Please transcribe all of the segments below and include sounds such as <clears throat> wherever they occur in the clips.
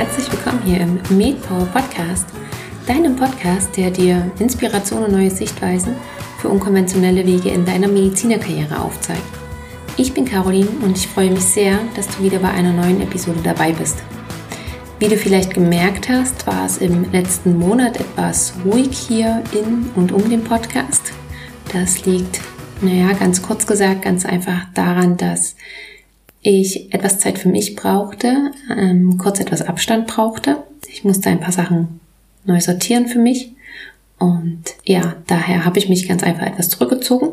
herzlich willkommen hier im MedPower Podcast, deinem Podcast, der dir Inspiration und neue Sichtweisen für unkonventionelle Wege in deiner Medizinerkarriere aufzeigt. Ich bin Caroline und ich freue mich sehr, dass du wieder bei einer neuen Episode dabei bist. Wie du vielleicht gemerkt hast, war es im letzten Monat etwas ruhig hier in und um den Podcast. Das liegt, naja, ganz kurz gesagt, ganz einfach daran, dass ich etwas Zeit für mich brauchte, ähm, kurz etwas Abstand brauchte. Ich musste ein paar Sachen neu sortieren für mich. Und ja, daher habe ich mich ganz einfach etwas zurückgezogen.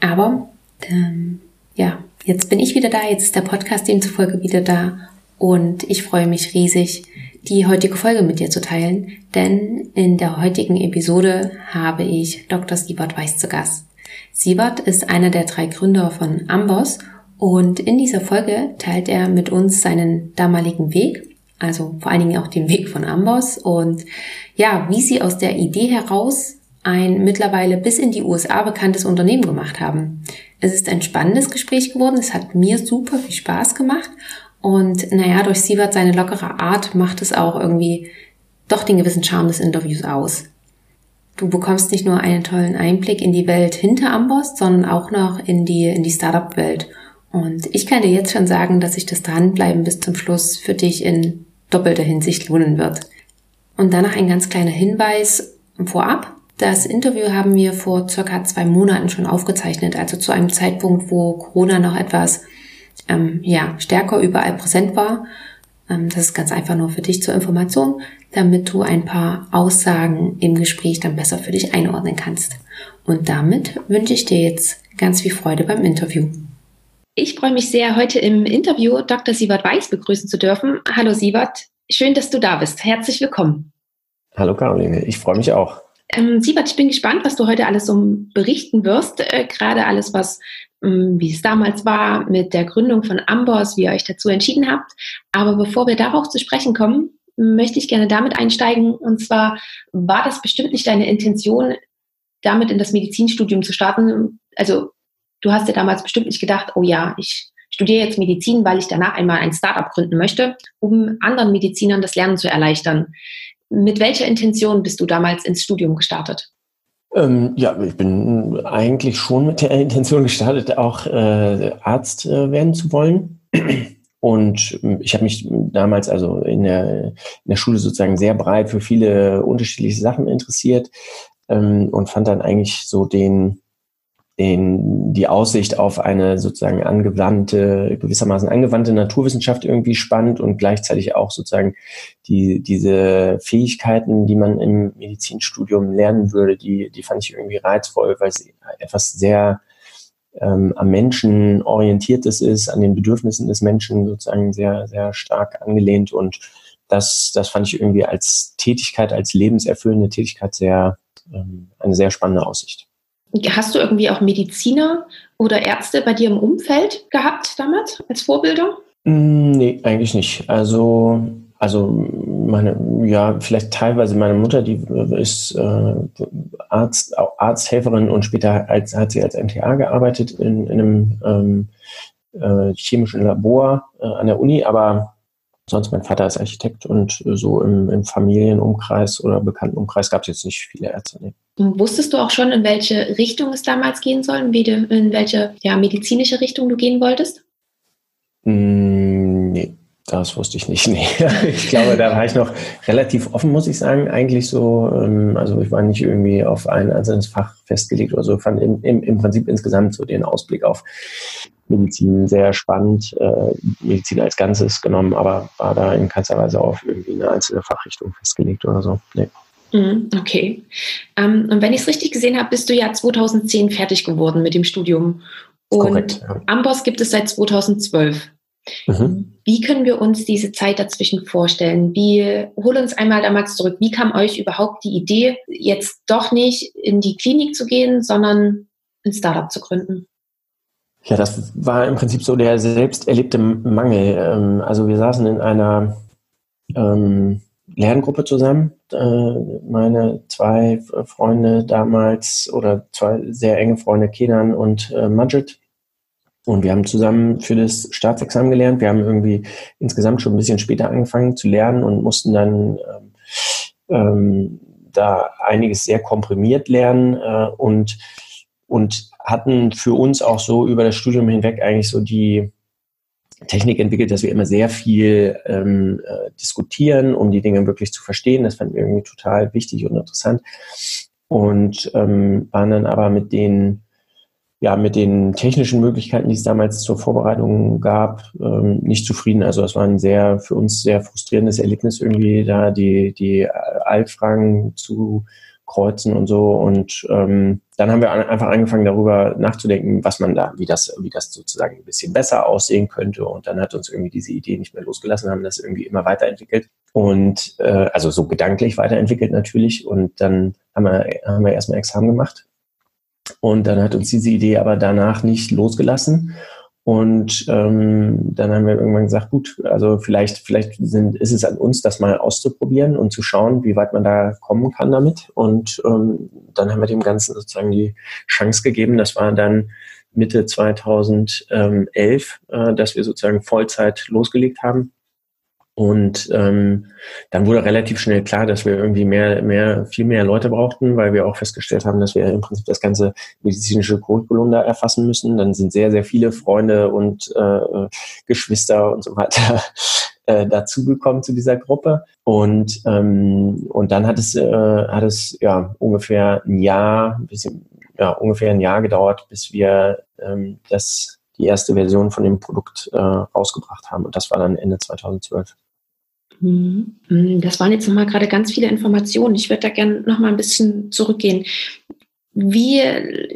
Aber ähm, ja, jetzt bin ich wieder da, jetzt ist der Podcast demzufolge wieder da und ich freue mich riesig, die heutige Folge mit dir zu teilen, denn in der heutigen Episode habe ich Dr. Siebert Weiß zu Gast. Siebert ist einer der drei Gründer von Amboss und in dieser Folge teilt er mit uns seinen damaligen Weg, also vor allen Dingen auch den Weg von Amboss und ja, wie sie aus der Idee heraus ein mittlerweile bis in die USA bekanntes Unternehmen gemacht haben. Es ist ein spannendes Gespräch geworden, es hat mir super viel Spaß gemacht und naja, durch Siebert seine lockere Art macht es auch irgendwie doch den gewissen Charme des Interviews aus. Du bekommst nicht nur einen tollen Einblick in die Welt hinter Amboss, sondern auch noch in die, in die Startup-Welt und ich kann dir jetzt schon sagen, dass sich das Dranbleiben bis zum Schluss für dich in doppelter Hinsicht lohnen wird. Und danach ein ganz kleiner Hinweis vorab. Das Interview haben wir vor circa zwei Monaten schon aufgezeichnet, also zu einem Zeitpunkt, wo Corona noch etwas ähm, ja, stärker überall präsent war. Ähm, das ist ganz einfach nur für dich zur Information, damit du ein paar Aussagen im Gespräch dann besser für dich einordnen kannst. Und damit wünsche ich dir jetzt ganz viel Freude beim Interview. Ich freue mich sehr, heute im Interview Dr. Siebert Weiß begrüßen zu dürfen. Hallo Siebert, schön, dass du da bist. Herzlich willkommen. Hallo Caroline, ich freue mich auch. Ähm, Siebert, ich bin gespannt, was du heute alles so berichten wirst. Äh, Gerade alles, was, ähm, wie es damals war mit der Gründung von Amboss, wie ihr euch dazu entschieden habt. Aber bevor wir darauf zu sprechen kommen, möchte ich gerne damit einsteigen. Und zwar war das bestimmt nicht deine Intention, damit in das Medizinstudium zu starten. Also du hast dir damals bestimmt nicht gedacht, oh ja, ich studiere jetzt Medizin, weil ich danach einmal ein Startup gründen möchte, um anderen Medizinern das Lernen zu erleichtern. Mit welcher Intention bist du damals ins Studium gestartet? Ähm, ja, ich bin eigentlich schon mit der <laughs> Intention gestartet, auch äh, Arzt äh, werden zu wollen. <clears throat> Und ich habe mich damals also in der, in der Schule sozusagen sehr breit für viele unterschiedliche Sachen interessiert ähm, und fand dann eigentlich so den, den, die Aussicht auf eine sozusagen angewandte, gewissermaßen angewandte Naturwissenschaft irgendwie spannend und gleichzeitig auch sozusagen die, diese Fähigkeiten, die man im Medizinstudium lernen würde, die, die fand ich irgendwie reizvoll, weil es etwas sehr ähm, am Menschen orientiertes ist, an den Bedürfnissen des Menschen sozusagen sehr, sehr stark angelehnt und das, das fand ich irgendwie als Tätigkeit, als lebenserfüllende Tätigkeit sehr, ähm, eine sehr spannende Aussicht. Hast du irgendwie auch Mediziner oder Ärzte bei dir im Umfeld gehabt damals als Vorbilder? Mm, nee, eigentlich nicht. Also, also meine, ja, vielleicht teilweise meine Mutter, die ist äh, Arzt, Arzthelferin und später als, hat sie als MTA gearbeitet in, in einem ähm, äh, chemischen Labor äh, an der Uni, aber Sonst mein Vater ist Architekt und so im, im Familienumkreis oder Bekanntenumkreis gab es jetzt nicht viele Ärzte. Nee. Wusstest du auch schon, in welche Richtung es damals gehen soll, in welche ja, medizinische Richtung du gehen wolltest? Mm, nee, das wusste ich nicht. <laughs> Nee. Ich glaube, da war ich noch relativ offen, muss ich sagen. Eigentlich so, ähm, also ich war nicht irgendwie auf ein einzelnes Fach festgelegt oder so. Ich fand im, im, im Prinzip insgesamt so den Ausblick auf Medizin sehr spannend, äh, Medizin als Ganzes genommen, aber war da in keinster Weise auf irgendwie eine einzelne Fachrichtung festgelegt oder so. Nee. Mhm, okay. Ähm, und wenn ich es richtig gesehen habe, bist du ja 2010 fertig geworden mit dem Studium. Und Korrekt, ja. Amboss gibt es seit 2012. Mhm. Wie können wir uns diese Zeit dazwischen vorstellen? Wie, hol uns einmal damals zurück. Wie kam euch überhaupt die Idee, jetzt doch nicht in die Klinik zu gehen, sondern ein Startup zu gründen? Ja, das war im Prinzip so der selbst erlebte Mangel. Ähm, also wir saßen in einer ähm, Lerngruppe zusammen. Äh, meine zwei Freunde damals oder zwei sehr enge Freunde, Kenan und äh, Majid. Und wir haben zusammen für das Staatsexamen gelernt. Wir haben irgendwie insgesamt schon ein bisschen später angefangen zu lernen und mussten dann ähm, ähm, da einiges sehr komprimiert lernen äh, und, und hatten für uns auch so über das Studium hinweg eigentlich so die Technik entwickelt, dass wir immer sehr viel ähm, äh, diskutieren, um die Dinge wirklich zu verstehen. Das fanden wir irgendwie total wichtig und interessant. Und ähm, waren dann aber mit den ja, mit den technischen Möglichkeiten, die es damals zur Vorbereitung gab, ähm, nicht zufrieden. Also es war ein sehr, für uns sehr frustrierendes Erlebnis irgendwie da, die, die Altfragen zu kreuzen und so. Und ähm, dann haben wir einfach angefangen, darüber nachzudenken, was man da, wie das, wie das sozusagen ein bisschen besser aussehen könnte. Und dann hat uns irgendwie diese Idee nicht mehr losgelassen, haben das irgendwie immer weiterentwickelt und äh, also so gedanklich weiterentwickelt natürlich. Und dann haben wir, haben wir erstmal Examen gemacht und dann hat uns diese Idee aber danach nicht losgelassen. Und ähm, dann haben wir irgendwann gesagt, gut, also vielleicht, vielleicht sind, ist es an uns, das mal auszuprobieren und zu schauen, wie weit man da kommen kann damit. Und ähm, dann haben wir dem Ganzen sozusagen die Chance gegeben. Das war dann Mitte 2011, äh, dass wir sozusagen Vollzeit losgelegt haben. Und ähm, dann wurde relativ schnell klar, dass wir irgendwie mehr, mehr, viel mehr Leute brauchten, weil wir auch festgestellt haben, dass wir im Prinzip das ganze medizinische Curriculum da erfassen müssen. Dann sind sehr, sehr viele Freunde und äh, Geschwister und so weiter <laughs> äh, dazugekommen zu dieser Gruppe. Und, ähm, und dann hat es, äh, hat es ja ungefähr ein Jahr, ein bisschen, ja, ungefähr ein Jahr gedauert, bis wir ähm, das die erste Version von dem Produkt äh, rausgebracht haben. Und das war dann Ende 2012. Mhm. Das waren jetzt nochmal gerade ganz viele Informationen. Ich würde da gerne nochmal ein bisschen zurückgehen. Wie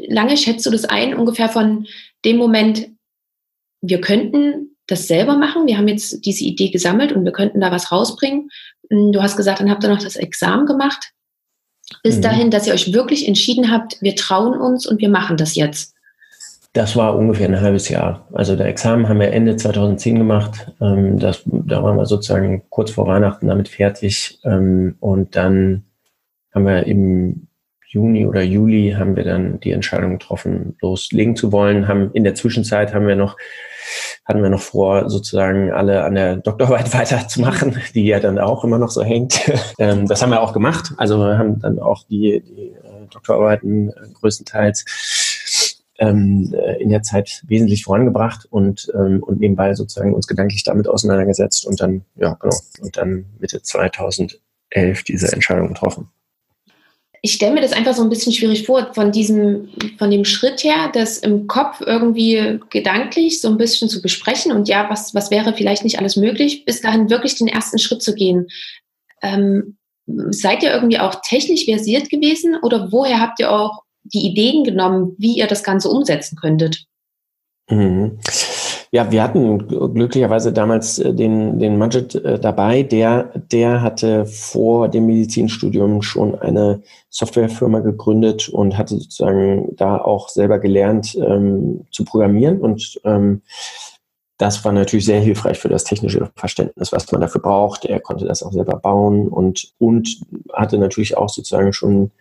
lange schätzt du das ein, ungefähr von dem Moment, wir könnten das selber machen, wir haben jetzt diese Idee gesammelt und wir könnten da was rausbringen. Mhm, du hast gesagt, dann habt ihr noch das Examen gemacht. Bis mhm. dahin, dass ihr euch wirklich entschieden habt, wir trauen uns und wir machen das jetzt. Das war ungefähr ein halbes Jahr. Also der Examen haben wir Ende 2010 gemacht. Ähm, das, da waren wir sozusagen kurz vor Weihnachten damit fertig. Ähm, und dann haben wir im Juni oder Juli haben wir dann die Entscheidung getroffen, loslegen zu wollen. Haben in der Zwischenzeit haben wir noch hatten wir noch vor, sozusagen alle an der Doktorarbeit <laughs> weiterzumachen, die ja dann auch immer noch so hängt. <laughs> Ähm, das haben wir auch gemacht. Also wir haben dann auch die, die äh, Doktorarbeiten äh, größtenteils ähm, äh, in der Zeit wesentlich vorangebracht und, ähm, und nebenbei sozusagen uns gedanklich damit auseinandergesetzt und dann, ja, genau, und dann Mitte 2011 diese Entscheidung getroffen. Ich stelle mir das einfach so ein bisschen schwierig vor, von diesem, von dem Schritt her, das im Kopf irgendwie gedanklich so ein bisschen zu besprechen und ja, was, was wäre vielleicht nicht alles möglich, bis dahin wirklich den ersten Schritt zu gehen. Ähm, seid ihr irgendwie auch technisch versiert gewesen oder woher habt ihr auch die Ideen genommen, wie ihr das Ganze umsetzen könntet? Mhm. Ja, wir hatten glücklicherweise damals äh, den, den Majid äh, dabei. Der, der hatte vor dem Medizinstudium schon eine Softwarefirma gegründet und hatte sozusagen da auch selber gelernt ähm, zu programmieren. Und ähm, das war natürlich sehr hilfreich für das technische Verständnis, was man dafür braucht. Er konnte das auch selber bauen und, und hatte natürlich auch sozusagen schon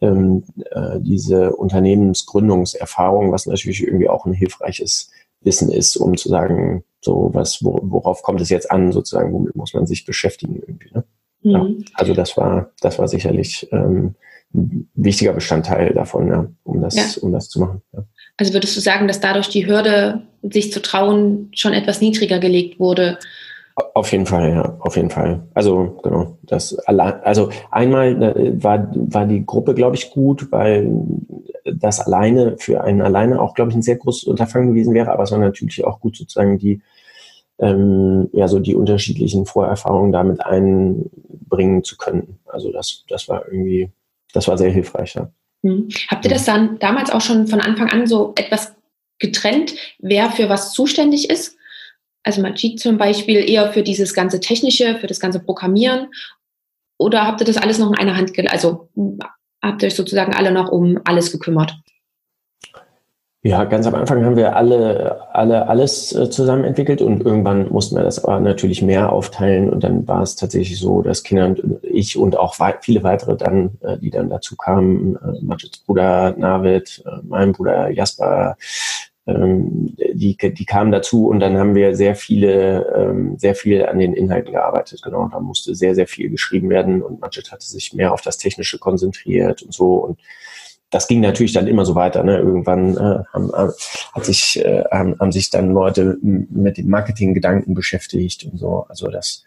ähm, äh, diese Unternehmensgründungserfahrung, was natürlich irgendwie auch ein hilfreiches Wissen ist, um zu sagen, so was, worauf kommt es jetzt an, sozusagen, womit muss man sich beschäftigen irgendwie. Ne? Mhm. Ja, also das war, das war sicherlich ähm, ein wichtiger Bestandteil davon, ja, um das, ja. um das zu machen. Also würdest du sagen, dass dadurch die Hürde, sich zu trauen, schon etwas niedriger gelegt wurde? Auf jeden Fall, ja, auf jeden Fall. Also genau, das allein, also einmal äh, war war die Gruppe, glaube ich, gut, weil das alleine für einen alleine auch, glaube ich, ein sehr großes Unterfangen gewesen wäre, aber es war natürlich auch gut, sozusagen die ähm, ja so die unterschiedlichen Vorerfahrungen damit einbringen zu können. Also das das war irgendwie, das war sehr hilfreich. Ja. Hm. Habt ihr das dann damals auch schon von Anfang an so etwas getrennt, wer für was zuständig ist? Also Majid zum Beispiel eher für dieses ganze Technische, für das ganze Programmieren? Oder habt ihr das alles noch in einer Hand, also habt ihr euch sozusagen alle noch um alles gekümmert? Ja, ganz am Anfang haben wir alle, alle alles äh, zusammen entwickelt und irgendwann mussten wir das aber natürlich mehr aufteilen und dann war es tatsächlich so, dass Kinder und ich und auch viele weitere dann, äh, die dann dazu kamen, äh, Majids Bruder Navid, mein Bruder Jasper, ähm, die, die kamen dazu und dann haben wir sehr viele, ähm, sehr viel an den Inhalten gearbeitet. Genau, da musste sehr, sehr viel geschrieben werden und Budget hatte sich mehr auf das Technische konzentriert und so und das ging natürlich dann immer so weiter. Ne? Irgendwann äh, haben, äh, hat sich, äh, haben, haben sich dann Leute mit den Marketinggedanken beschäftigt und so. Also das,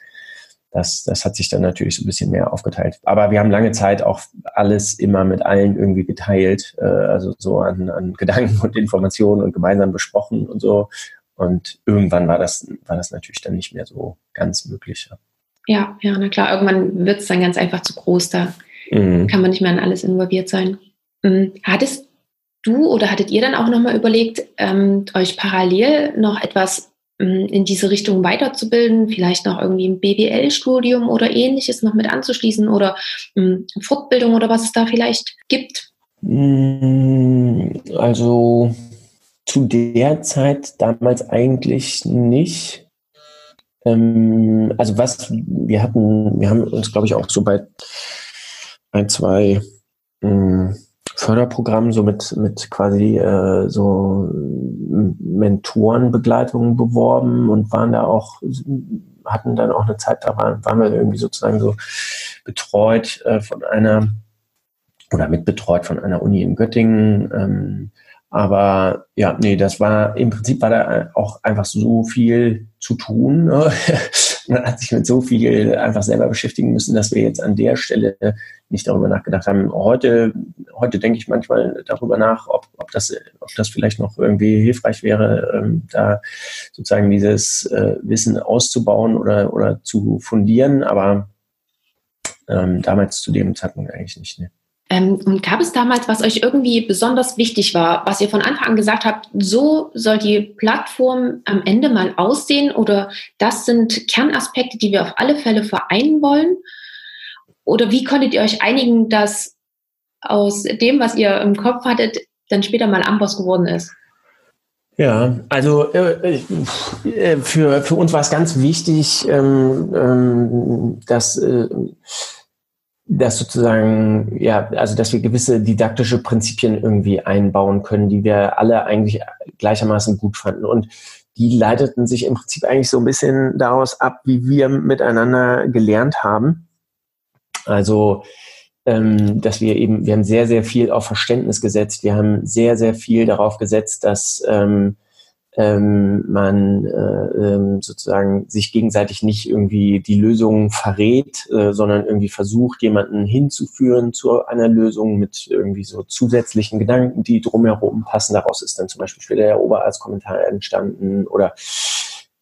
das, das hat sich dann natürlich so ein bisschen mehr aufgeteilt. Aber wir haben lange Zeit auch alles immer mit allen irgendwie geteilt, äh, also so an, an Gedanken und Informationen und gemeinsam besprochen und so. Und irgendwann war das, war das natürlich dann nicht mehr so ganz möglich. Ja, ja, na klar, irgendwann wird es dann ganz einfach zu groß. Da mhm. kann man nicht mehr an alles involviert sein. Mhm. Hattest du oder hattet ihr dann auch nochmal überlegt, ähm, euch parallel noch etwas in diese Richtung weiterzubilden, vielleicht noch irgendwie ein BWL-Studium oder ähnliches noch mit anzuschließen oder ähm, Fortbildung oder was es da vielleicht gibt? Mm, also zu der Zeit damals eigentlich nicht. Ähm, also was wir hatten, wir haben uns, glaube ich, auch so bei ein, zwei mh, Förderprogramm so mit, mit quasi äh, so Mentorenbegleitungen beworben und waren da auch, hatten dann auch eine Zeit, da waren, waren wir irgendwie sozusagen so betreut äh, von einer oder mitbetreut von einer Uni in Göttingen. Ähm, aber ja, nee, das war im Prinzip war da auch einfach so viel zu tun. Ne? <laughs> Man hat sich mit so viel einfach selber beschäftigen müssen, dass wir jetzt an der Stelle nicht darüber nachgedacht haben. Heute, heute denke ich manchmal darüber nach, ob, ob, das, ob das vielleicht noch irgendwie hilfreich wäre, ähm, da sozusagen dieses äh, Wissen auszubauen oder, oder zu fundieren. Aber ähm, damals zu dem Zeitpunkt eigentlich nicht. Ne. Ähm, und gab es damals, was euch irgendwie besonders wichtig war, was ihr von Anfang an gesagt habt, so soll die Plattform am Ende mal aussehen oder das sind Kernaspekte, die wir auf alle Fälle vereinen wollen? Oder wie konntet ihr euch einigen, dass aus dem, was ihr im Kopf hattet, dann später mal Amboss geworden ist? Ja, also äh, äh, für, für uns war es ganz wichtig, ähm, ähm, dass äh, dass sozusagen, ja, also dass wir gewisse didaktische Prinzipien irgendwie einbauen können, die wir alle eigentlich gleichermaßen gut fanden. Und die leiteten sich im Prinzip eigentlich so ein bisschen daraus ab, wie wir miteinander gelernt haben. Also, ähm, dass wir eben, wir haben sehr, sehr viel auf Verständnis gesetzt. Wir haben sehr, sehr viel darauf gesetzt, dass ähm, ähm, man äh, ähm, sozusagen sich gegenseitig nicht irgendwie die Lösung verrät, äh, sondern irgendwie versucht, jemanden hinzuführen zu einer Lösung mit irgendwie so zusätzlichen Gedanken, die drumherum passen. Daraus ist dann zum Beispiel später der Oberarztkommentar entstanden oder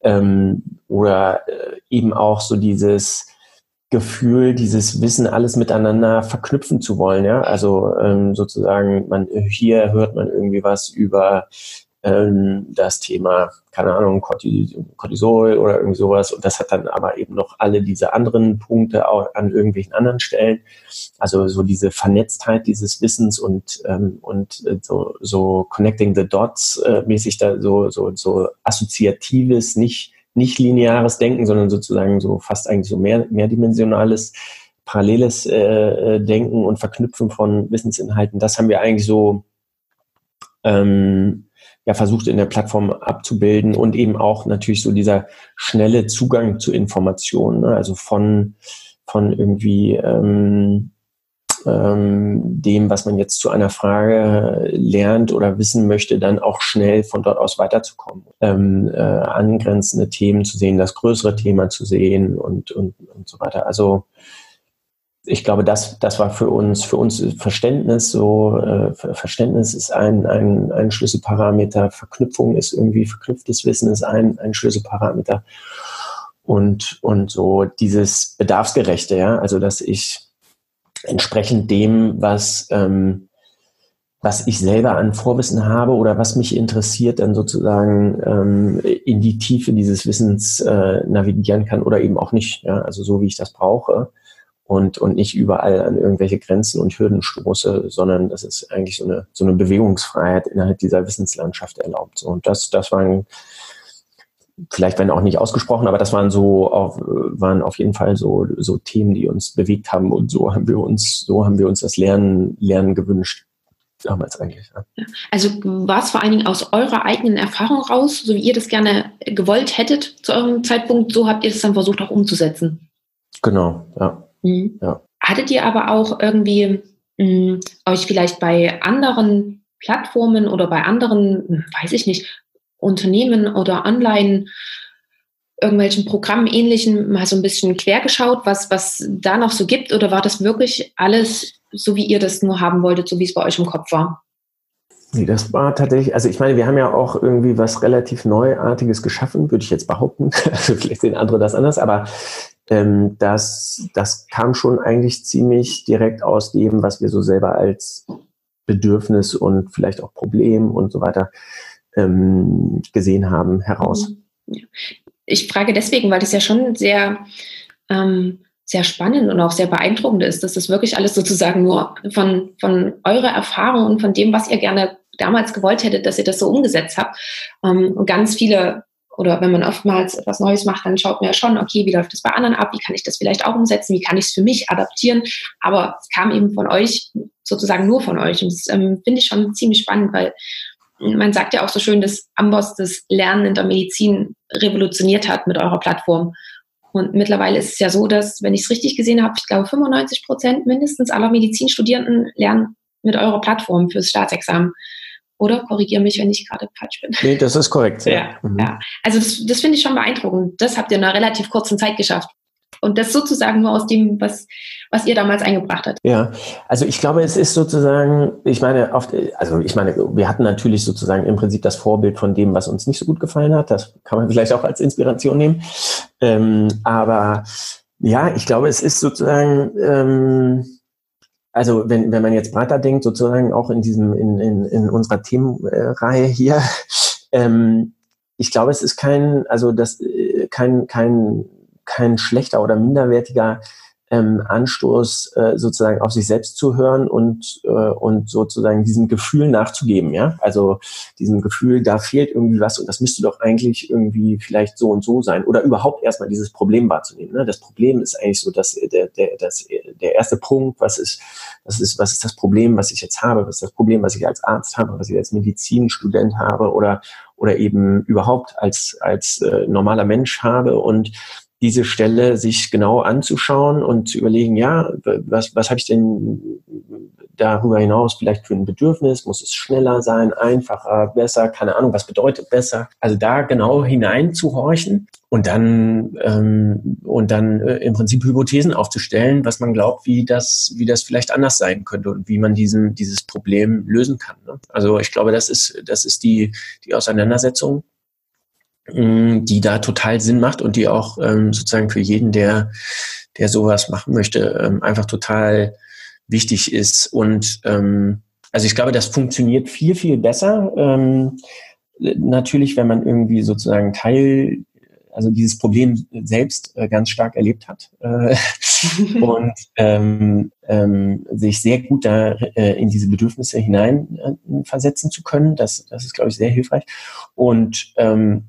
ähm, oder äh, eben auch so dieses Gefühl, dieses Wissen alles miteinander verknüpfen zu wollen. Ja, also ähm, sozusagen, man hier hört man irgendwie was über ähm, das Thema, keine Ahnung, Cortisol oder irgendwie sowas. Und das hat dann aber eben noch alle diese anderen Punkte auch an irgendwelchen anderen Stellen. Also so diese Vernetztheit dieses Wissens und, ähm, und äh, so, so Connecting the Dots äh, mäßig da so, so, so assoziatives, nicht, nicht lineares Denken, sondern sozusagen so fast eigentlich so mehr, mehrdimensionales paralleles äh, äh Denken und Verknüpfen von Wissensinhalten, das haben wir eigentlich so ähm, ja versucht in der Plattform abzubilden und eben auch natürlich so dieser schnelle Zugang zu Informationen, ne? also von, von irgendwie ähm, ähm, dem, was man jetzt zu einer Frage lernt oder wissen möchte, dann auch schnell von dort aus weiterzukommen, ähm, äh, angrenzende Themen zu sehen, das größere Thema zu sehen und, und, und so weiter. Also ich glaube, das, das war für uns, für uns Verständnis so, äh, Verständnis ist ein, ein, ein Schlüsselparameter, Verknüpfung ist irgendwie, verknüpftes Wissen ist ein, ein Schlüsselparameter. Und, und so dieses Bedarfsgerechte, ja, also dass ich entsprechend dem, was, ähm, was ich selber an Vorwissen habe oder was mich interessiert, dann sozusagen ähm, in die Tiefe dieses Wissens äh, navigieren kann oder eben auch nicht, ja, also so wie ich das brauche und, und nicht überall an irgendwelche Grenzen und Hürden stoße, sondern das ist eigentlich so eine, so eine Bewegungsfreiheit innerhalb dieser Wissenslandschaft erlaubt. So, und das, das waren vielleicht wenn auch nicht ausgesprochen, aber das waren so auf, waren auf jeden Fall so, so Themen, die uns bewegt haben und so haben wir uns, so haben wir uns das Lernen, Lernen gewünscht. damals eigentlich. Ja. Also war es vor allen Dingen aus eurer eigenen Erfahrung raus, so wie ihr das gerne gewollt hättet zu eurem Zeitpunkt, so habt ihr es dann versucht auch umzusetzen? Genau, ja. Mhm. ja. Hattet ihr aber auch irgendwie mh, hm, euch vielleicht bei anderen Plattformen oder bei anderen, hm, weiß ich nicht, Unternehmen oder Online irgendwelchen Programmen ähnlichen mal so ein bisschen quergeschaut, was, was da noch so gibt? Oder war das wirklich alles so, wie ihr das nur haben wolltet, so wie es bei euch im Kopf war? Nee, das war tatsächlich, also ich meine, wir haben ja auch irgendwie was relativ Neuartiges geschaffen, würde ich jetzt behaupten. <laughs> Also vielleicht sehen andere das anders, aber ähm, das, das kam schon eigentlich ziemlich direkt aus dem, was wir so selber als Bedürfnis und vielleicht auch Problem und so weiter ähm, gesehen haben, heraus. Mhm. Ich frage deswegen, weil das ja schon sehr, ähm, sehr spannend und auch sehr beeindruckend ist, dass das wirklich alles sozusagen nur von, von eurer Erfahrung und von dem, was ihr gerne damals gewollt hättet, dass ihr das so umgesetzt habt. Ähm, und ganz viele, oder wenn man oftmals etwas Neues macht, dann schaut man ja schon, okay, wie läuft das bei anderen ab? Wie kann ich das vielleicht auch umsetzen? Wie kann ich es für mich adaptieren? Aber es kam eben von euch, sozusagen nur von euch. Und das ähm, finde ich schon ziemlich spannend, weil man sagt ja auch so schön, dass Amboss das Lernen in der Medizin revolutioniert hat mit eurer Plattform. Und mittlerweile ist es ja so, dass, wenn ich es richtig gesehen habe, ich glaube 95 Prozent mindestens aller Medizinstudierenden lernen mit eurer Plattform fürs Staatsexamen. Oder korrigiere mich, wenn ich gerade falsch bin. Nee, das ist korrekt. Ja, ja. Mhm. ja. Also das, das finde ich schon beeindruckend. Das habt ihr in einer relativ kurzen Zeit geschafft. Und das sozusagen nur aus dem, was, was ihr damals eingebracht habt. Ja, also ich glaube, es ist sozusagen, ich meine, oft, also ich meine, wir hatten natürlich sozusagen im Prinzip das Vorbild von dem, was uns nicht so gut gefallen hat. Das kann man vielleicht auch als Inspiration nehmen. Ähm, aber ja, ich glaube, es ist sozusagen, ähm, also wenn, wenn man jetzt breiter denkt, sozusagen auch in diesem, in, in, in unserer Themenreihe hier, <laughs> ähm, ich glaube, es ist kein, also das, äh, kein, kein kein schlechter oder minderwertiger ähm, Anstoß, äh, sozusagen auf sich selbst zu hören und, äh, und sozusagen diesem Gefühl nachzugeben, ja. Also diesem Gefühl, da fehlt irgendwie was und das müsste doch eigentlich irgendwie vielleicht so und so sein. Oder überhaupt erstmal dieses Problem wahrzunehmen. Ne? Das Problem ist eigentlich so, dass der, der, das, der erste Punkt, was ist, was ist, was ist das Problem, was ich jetzt habe, was ist das Problem, was ich als Arzt habe, was ich als Medizinstudent habe oder oder eben überhaupt als als äh, normaler Mensch habe und diese Stelle sich genau anzuschauen und zu überlegen, ja, was, was habe ich denn darüber hinaus vielleicht für ein Bedürfnis? Muss es schneller sein, einfacher, besser? Keine Ahnung, was bedeutet besser? Also da genau hineinzuhorchen und dann ähm, und dann äh, im Prinzip Hypothesen aufzustellen, was man glaubt, wie das wie das vielleicht anders sein könnte und wie man diesen dieses Problem lösen kann. Ne? Also ich glaube, das ist das ist die die Auseinandersetzung die da total Sinn macht und die auch ähm, sozusagen für jeden, der, der sowas machen möchte, ähm, einfach total wichtig ist. Und ähm, also ich glaube, das funktioniert viel, viel besser. Ähm, natürlich, wenn man irgendwie sozusagen Teil, also dieses Problem selbst äh, ganz stark erlebt hat äh, <laughs> und ähm, ähm, sich sehr gut da äh, in diese Bedürfnisse hinein äh, versetzen zu können. Das, das ist, glaube ich, sehr hilfreich. Und ähm,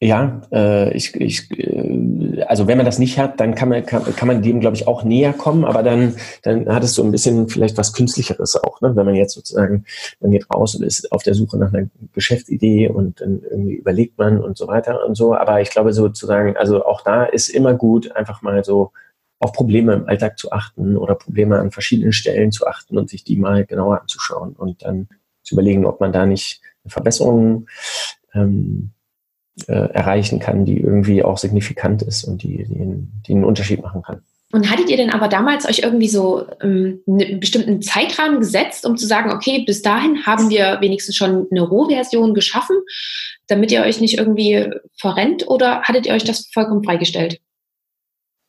ja, äh, ich, ich, äh, also wenn man das nicht hat, dann kann man, kann, kann man dem, glaube ich, auch näher kommen, aber dann, dann hat es so ein bisschen vielleicht was Künstlicheres auch, ne? wenn man jetzt sozusagen, man geht raus und ist auf der Suche nach einer Geschäftsidee und dann irgendwie überlegt man und so weiter und so. Aber ich glaube sozusagen, also auch da ist immer gut, einfach mal so auf Probleme im Alltag zu achten oder Probleme an verschiedenen Stellen zu achten und sich die mal genauer anzuschauen und dann zu überlegen, ob man da nicht eine Verbesserung ähm, äh, erreichen kann, die irgendwie auch signifikant ist und die, die, die einen Unterschied machen kann. Und hattet ihr denn aber damals euch irgendwie so ähm, einen bestimmten Zeitrahmen gesetzt, um zu sagen, okay, bis dahin haben wir wenigstens schon eine Rohversion geschaffen, damit ihr euch nicht irgendwie verrennt oder hattet ihr euch das vollkommen freigestellt?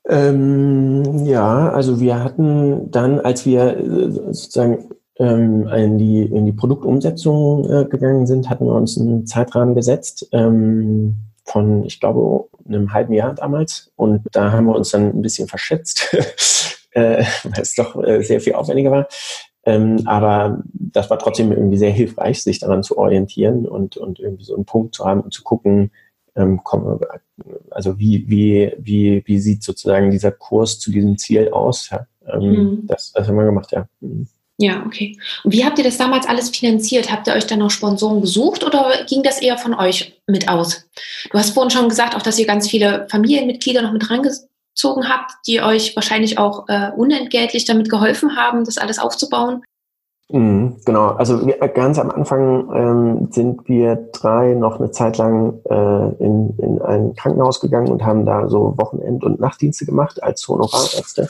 Ähm, ja, also wir hatten dann, als wir äh, sozusagen ähm, in, die, in die Produktumsetzung äh, gegangen sind, hatten wir uns einen Zeitrahmen gesetzt ähm, von, ich glaube, einem halben Jahr damals. Und da haben wir uns dann ein bisschen verschätzt, <laughs> äh, weil es doch äh, sehr viel aufwendiger war. Ähm, aber das war trotzdem irgendwie sehr hilfreich, sich daran zu orientieren und, und irgendwie so einen Punkt zu haben und zu gucken, ähm, komm, also wie, wie, wie, wie sieht sozusagen dieser Kurs zu diesem Ziel aus? Ja, ähm, mhm. das, das haben wir gemacht, ja. Mhm. Ja, okay. Und wie habt ihr das damals alles finanziert? Habt ihr euch dann noch Sponsoren gesucht oder ging das eher von euch mit aus? Du hast vorhin schon gesagt, auch dass ihr ganz viele Familienmitglieder noch mit reingezogen habt, die euch wahrscheinlich auch äh, unentgeltlich damit geholfen haben, das alles aufzubauen. Mhm, genau, also wir, ganz am Anfang ähm, sind wir drei noch eine Zeit lang äh, in, in ein Krankenhaus gegangen und haben da so Wochenend- und Nachtdienste gemacht als Honorarärzte.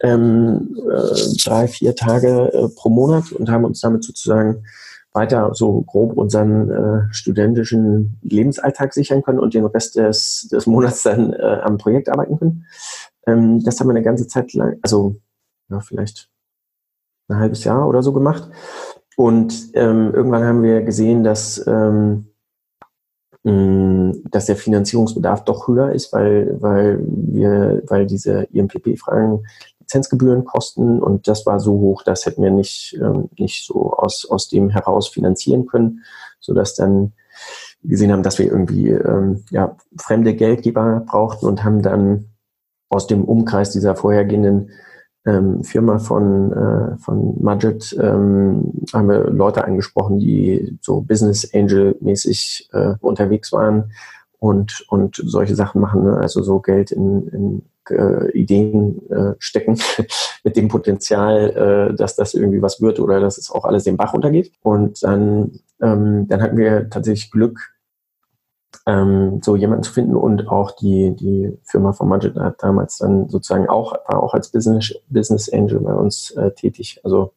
Ähm, äh, drei, vier Tage äh, pro Monat und haben uns damit sozusagen weiter so grob unseren äh, studentischen Lebensalltag sichern können und den Rest des, des Monats dann äh, am Projekt arbeiten können. Ähm, das haben wir eine ganze Zeit lang, also ja, vielleicht ein halbes Jahr oder so gemacht. Und ähm, irgendwann haben wir gesehen, dass, ähm, dass der Finanzierungsbedarf doch höher ist, weil, weil wir, weil diese IMPP-Fragen Lizenzgebühren kosten und das war so hoch, das hätten wir nicht, ähm, nicht so aus, aus dem heraus finanzieren können, sodass dann gesehen haben, dass wir irgendwie ähm, ja, fremde Geldgeber brauchten und haben dann aus dem Umkreis dieser vorhergehenden ähm, Firma von, äh, von Mudget ähm, haben wir Leute angesprochen, die so Business Angel mäßig äh, unterwegs waren und, und solche Sachen machen, ne? also so Geld in, in äh, Ideen äh, stecken <laughs> mit dem Potenzial, äh, dass das irgendwie was wird oder dass es auch alles den Bach untergeht. Und dann, ähm, dann hatten wir tatsächlich Glück, ähm, so jemanden zu finden und auch die, die Firma von Budget hat damals dann sozusagen auch, war auch als Business, Business Angel bei uns äh, tätig. Also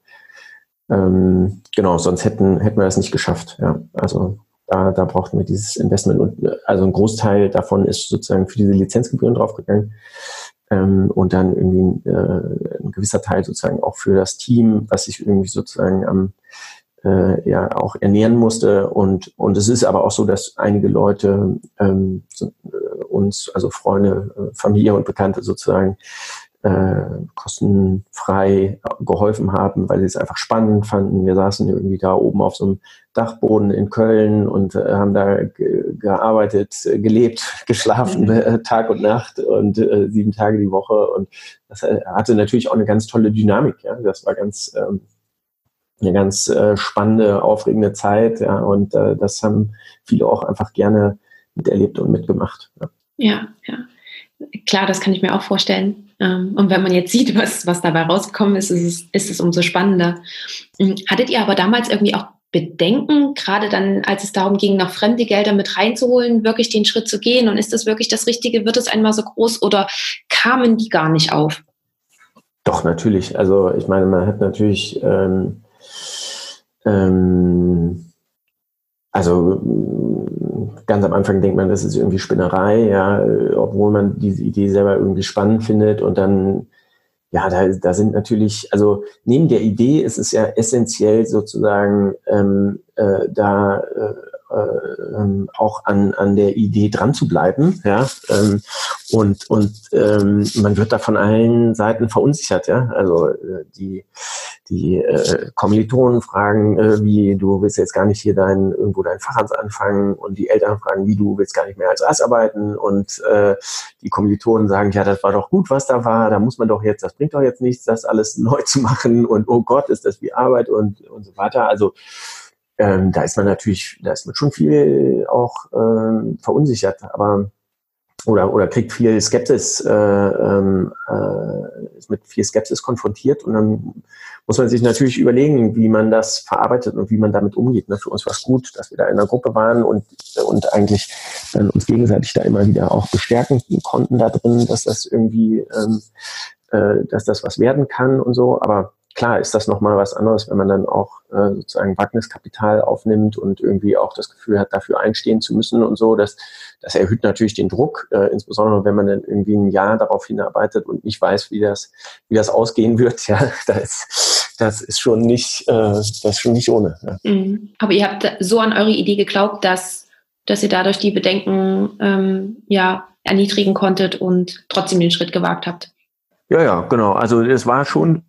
ähm, genau, sonst hätten, hätten wir das nicht geschafft. Ja. Also da, da brauchten wir dieses Investment und also ein Großteil davon ist sozusagen für diese Lizenzgebühren draufgegangen. Ähm, und dann irgendwie äh, ein gewisser Teil sozusagen auch für das Team, was sich irgendwie sozusagen am äh, ja auch ernähren musste. Und, und es ist aber auch so, dass einige Leute ähm, äh, uns, also Freunde, äh, Familie und Bekannte sozusagen, äh, kostenfrei geholfen haben, weil sie es einfach spannend fanden. Wir saßen irgendwie da oben auf so einem Dachboden in Köln und äh, haben da gearbeitet, gelebt, <laughs> geschlafen, mhm. <laughs> Tag und Nacht und äh, sieben Tage die Woche. Und das hatte natürlich auch eine ganz tolle Dynamik. Ja? Das war ganz ähm, eine ganz äh, spannende, aufregende Zeit. Ja, und äh, das haben viele auch einfach gerne miterlebt und mitgemacht. Ja, ja. ja. Klar, das kann ich mir auch vorstellen. Ähm, und wenn man jetzt sieht, <laughs> was, was dabei rausgekommen ist, ist es, ist es umso spannender. Hm, hattet ihr aber damals irgendwie auch Bedenken, gerade dann, als es darum ging, noch fremde Gelder mit reinzuholen, wirklich den Schritt zu gehen? Und ist das wirklich das Richtige? Wird es einmal so groß oder kamen die gar nicht auf? Doch, natürlich. Also ich meine, man hat natürlich ähm, ähm, also ganz am Anfang denkt man, das ist irgendwie Spinnerei, ja, obwohl man diese Idee selber irgendwie spannend findet und dann, ja, da, da sind natürlich, also neben der Idee ist es ja essentiell sozusagen ähm, äh, da äh, äh, ähm, auch an, an der Idee dran zu bleiben, ja, ähm, und, und ähm, man wird da von allen Seiten verunsichert, ja, also äh, die, die äh, Kommilitonen fragen, äh, wie du willst jetzt gar nicht hier dein, irgendwo dein Facharzt anfangen und die Eltern fragen, wie du willst gar nicht mehr als Arzt arbeiten und äh, die Kommilitonen sagen, ja, das war doch gut, was da war, da muss man doch jetzt, das bringt doch jetzt nichts, das alles neu zu machen und oh Gott, ist das wie Arbeit und, und so weiter, also ähm, da ist man natürlich, da ist man schon viel auch ähm, verunsichert, aber oder, oder kriegt viel Skepsis, äh, ähm, äh, ist mit viel Skepsis konfrontiert und dann muss man sich natürlich überlegen, wie man das verarbeitet und wie man damit umgeht. Ne? Für uns war es gut, dass wir da in einer Gruppe waren und, und eigentlich dann uns gegenseitig da immer wieder auch bestärken konnten da drin, dass das irgendwie, ähm, äh, dass das was werden kann und so. Aber klar ist das nochmal was anderes, wenn man dann auch äh, sozusagen Wagniskapital aufnimmt und irgendwie auch das Gefühl hat, dafür einstehen zu müssen und so. Das, das erhöht natürlich den Druck, äh, insbesondere wenn man dann irgendwie ein Jahr darauf hinarbeitet und nicht weiß, wie das, wie das ausgehen wird. <laughs> Ja, das, das ist schon nicht, äh, das ist schon nicht ohne. Ja. Mhm. Aber ihr habt so an eure Idee geglaubt, dass, dass ihr dadurch die Bedenken ähm, ja, erniedrigen konntet und trotzdem den Schritt gewagt habt. Ja, ja, genau. Also es war schon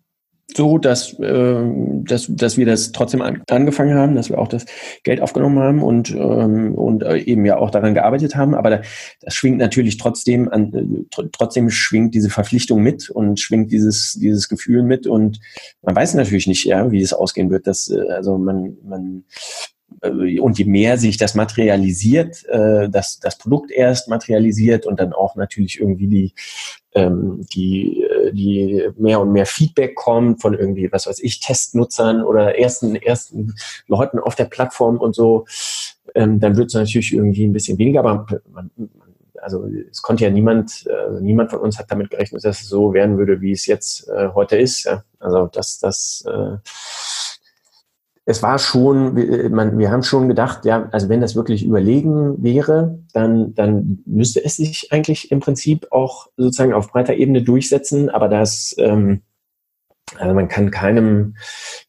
so, dass, äh, dass, dass wir das trotzdem an, angefangen haben, dass wir auch das Geld aufgenommen haben und, ähm, und äh, eben ja auch daran gearbeitet haben. Aber da, das schwingt natürlich trotzdem an, äh, tr trotzdem schwingt diese Verpflichtung mit und schwingt dieses, dieses Gefühl mit. Und man weiß natürlich nicht, ja, wie es ausgehen wird. Das, äh, also man, man und je mehr sich das materialisiert, äh, das, das Produkt erst materialisiert und dann auch natürlich irgendwie die, ähm, die, äh, die mehr und mehr Feedback kommt von irgendwie, was weiß ich, Testnutzern oder ersten, ersten Leuten auf der Plattform und so, ähm, dann wird es natürlich irgendwie ein bisschen weniger, aber man, also es konnte ja niemand, äh, niemand von uns hat damit gerechnet, dass es so werden würde, wie es jetzt äh, heute ist. Ja? Also dass das äh, es war schon, wir, man, wir haben schon gedacht, ja, also wenn das wirklich überlegen wäre, dann, dann müsste es sich eigentlich im Prinzip auch sozusagen auf breiter Ebene durchsetzen, aber das, ähm, also man kann keinem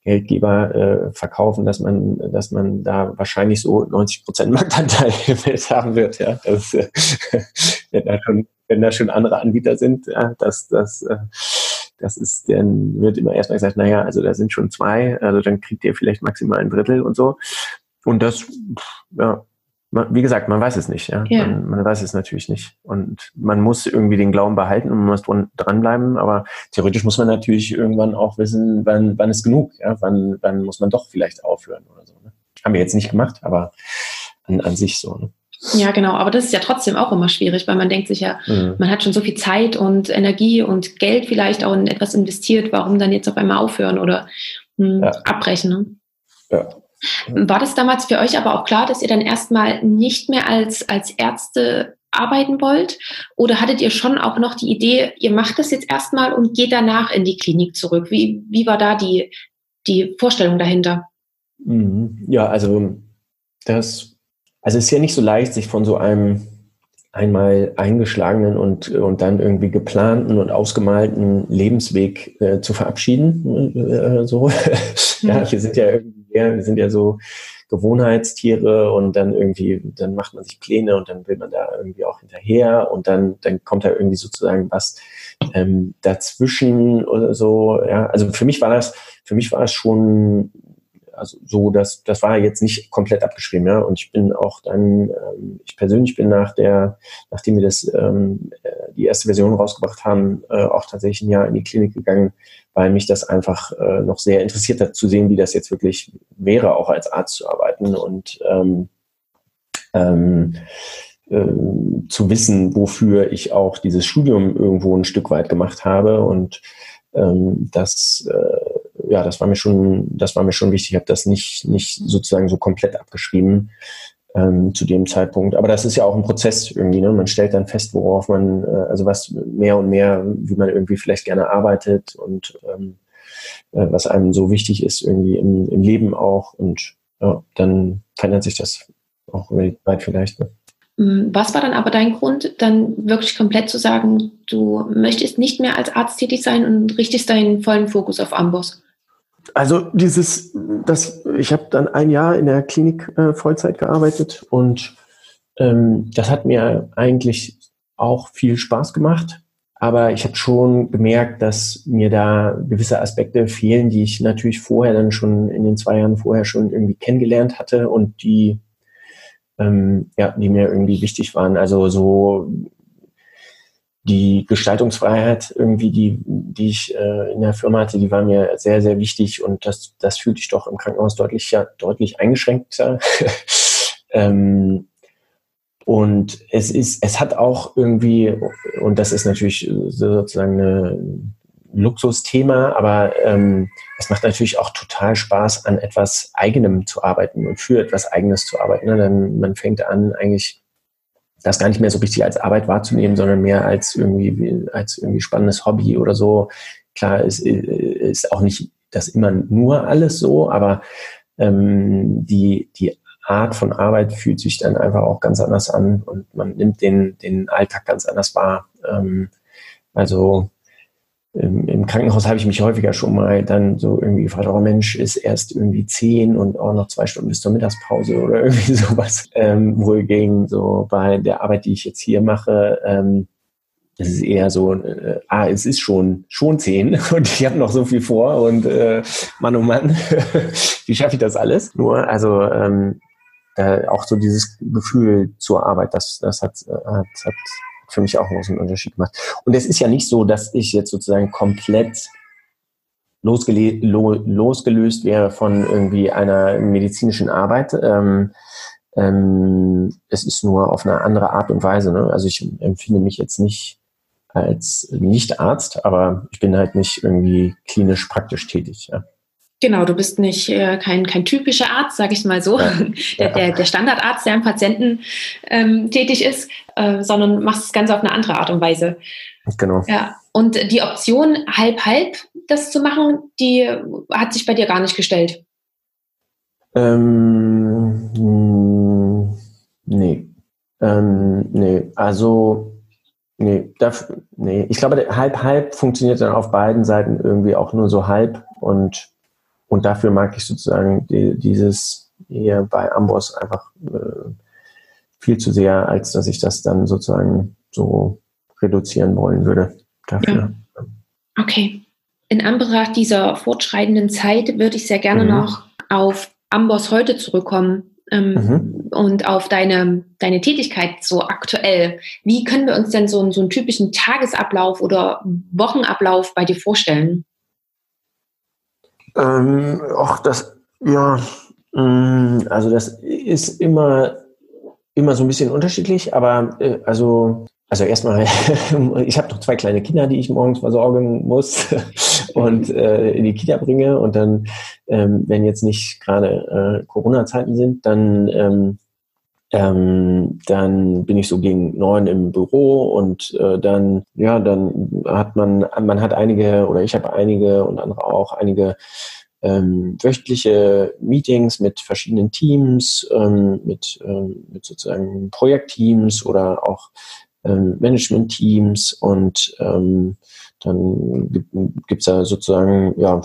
Geldgeber äh, verkaufen, dass man, dass man da wahrscheinlich so 90 Prozent Marktanteil <laughs> haben wird. Ja, das, äh, <laughs> wenn, da schon, wenn da schon andere Anbieter sind, ja, das, das äh, das ist, dann wird immer erstmal gesagt, naja, also da sind schon zwei, also dann kriegt ihr vielleicht maximal ein Drittel und so. Und das, ja, wie gesagt, man weiß es nicht, ja. ja. Man, man, weiß es natürlich nicht. Und man muss irgendwie den Glauben behalten und man muss dranbleiben, aber theoretisch muss man natürlich irgendwann auch wissen, wann, wann ist genug, ja, wann, wann muss man doch vielleicht aufhören oder so. Ne? Haben wir jetzt nicht gemacht, aber an, an sich so. Ne? Ja, genau. Aber das ist ja trotzdem auch immer schwierig, weil man denkt sich ja, mhm. man hat schon so viel Zeit und Energie und Geld vielleicht auch in etwas investiert. Warum dann jetzt auf einmal aufhören oder mh, hm, ja. abbrechen? Ne? Ja. War das damals für euch aber auch klar, dass ihr dann erstmal nicht mehr als, als Ärzte arbeiten wollt? Oder hattet ihr schon auch noch die Idee, ihr macht das jetzt erstmal und geht danach in die Klinik zurück? Wie, wie war da die, die Vorstellung dahinter? Mhm. Ja, also das also es ist ja nicht so leicht, sich von so einem einmal eingeschlagenen und, und dann irgendwie geplanten und ausgemalten Lebensweg äh, zu verabschieden. Äh, so. <laughs> ja, wir sind ja irgendwie, wir sind ja so Gewohnheitstiere und dann irgendwie, dann macht man sich Pläne und dann will man da irgendwie auch hinterher und dann, dann kommt da irgendwie sozusagen was ähm, dazwischen oder so. Ja, also für mich war das, für mich war es schon also so, dass das war jetzt nicht komplett abgeschrieben, ja. Und ich bin auch dann, ähm, ich persönlich bin nach der, nachdem wir das ähm, äh, die erste Version rausgebracht haben, äh, auch tatsächlich ein Jahr in die Klinik gegangen, weil mich das einfach äh, noch sehr interessiert hat zu sehen, wie das jetzt wirklich wäre, auch als Arzt zu arbeiten und ähm, ähm, äh, zu wissen, wofür ich auch dieses Studium irgendwo ein Stück weit gemacht habe und ähm, das äh, ja, das war mir schon, das war mir schon wichtig. Ich habe das nicht, nicht sozusagen so komplett abgeschrieben ähm, zu dem Zeitpunkt. Aber das ist ja auch ein Prozess irgendwie. Ne? Man stellt dann fest, worauf man, äh, also was mehr und mehr, wie man irgendwie vielleicht gerne arbeitet und ähm, äh, was einem so wichtig ist irgendwie im, im Leben auch. Und ja, dann verändert sich das auch weltweit vielleicht. Ne? Mm, was war dann aber dein Grund, dann wirklich komplett zu sagen, du möchtest nicht mehr als Arzt tätig sein und richtest deinen vollen Fokus auf Amboss? Also dieses, das, ich habe dann ein Jahr in der Klinik äh, Vollzeit gearbeitet und ähm, das hat mir eigentlich auch viel Spaß gemacht. Aber ich habe schon gemerkt, dass mir da gewisse Aspekte fehlen, die ich natürlich vorher dann schon in den zwei Jahren vorher schon irgendwie kennengelernt hatte und die, ähm, ja, die mir irgendwie wichtig waren. Also so die Gestaltungsfreiheit irgendwie, die, die ich äh, in der Firma hatte, die war mir sehr, sehr wichtig und das, das fühlte ich doch im Krankenhaus deutlich, ja, deutlich eingeschränkter. <laughs> ähm, und es ist, es hat auch irgendwie, und das ist natürlich sozusagen ein Luxusthema, aber ähm, es macht natürlich auch total Spaß, an etwas Eigenem zu arbeiten und für etwas Eigenes zu arbeiten. Ne? Dann man fängt an, eigentlich das gar nicht mehr so richtig als Arbeit wahrzunehmen, sondern mehr als irgendwie, als irgendwie spannendes Hobby oder so. Klar, es ist auch nicht das immer nur alles so, aber ähm, die, die Art von Arbeit fühlt sich dann einfach auch ganz anders an und man nimmt den, den Alltag ganz anders wahr. Ähm, also im, im Krankenhaus habe ich mich häufiger schon mal dann so irgendwie gefragt, oh Mensch, ist erst irgendwie zehn und auch noch zwei Stunden bis zur Mittagspause oder <laughs> irgendwie sowas. Ähm, wohingegen so bei der Arbeit, die ich jetzt hier mache, ähm, es ist eher so, äh, ah, es ist schon schon zehn <laughs> und ich habe noch so viel vor und äh, Mann oh Mann, <laughs> wie schaffe ich das alles? Nur, also ähm, äh, auch so dieses Gefühl zur Arbeit, das, das hat, hat, hat für mich auch einen großen Unterschied gemacht. Und es ist ja nicht so, dass ich jetzt sozusagen komplett losgele lo losgelöst wäre von irgendwie einer medizinischen Arbeit. Ähm, ähm, es ist nur auf eine andere Art und Weise. Ne? Also ich empfinde mich jetzt nicht als Nicht-Arzt, aber ich bin halt nicht irgendwie klinisch praktisch tätig. Ja. Genau, du bist nicht äh, kein, kein typischer Arzt, sage ich mal so, ja. <laughs> der, der, der, Standardarzt, der am Patienten ähm, tätig ist, äh, sondern machst das Ganze auf eine andere Art und Weise. Genau. Ja. Und die Option, halb-halb das zu machen, die hat sich bei dir gar nicht gestellt. Ähm, nee. Ähm, nee, also Nee, darf, nee. Ich glaube, halb halb funktioniert dann auf beiden Seiten irgendwie auch nur so halb und, und dafür mag ich sozusagen die, dieses hier bei Amboss einfach äh, viel zu sehr, als dass ich das dann sozusagen so reduzieren wollen würde. Dafür. Ja. Okay. In Anbetracht dieser fortschreitenden Zeit würde ich sehr gerne mhm. noch auf Amboss heute zurückkommen ähm, mhm. und auf deine, deine Tätigkeit so aktuell. Wie können wir uns denn so, so einen typischen Tagesablauf oder Wochenablauf bei dir vorstellen? Ähm, ach, das, ja, mh, mm, also das ist immer, immer so ein bisschen unterschiedlich, aber äh, also also erstmal, <laughs> ich habe noch zwei kleine Kinder, die ich morgens versorgen muss <laughs> und äh, in die Kita bringe. Und dann, ähm, wenn jetzt nicht gerade äh, Corona-Zeiten sind, dann, ähm, ähm, dann bin ich so gegen neun im Büro und äh, dann, ja, dann hat man, man hat einige oder ich habe einige und andere auch einige ähm, wöchentliche Meetings mit verschiedenen Teams, ähm, mit, ähm, mit sozusagen Projektteams oder auch ähm, Management-Teams und ähm, dann gibt es da sozusagen ja,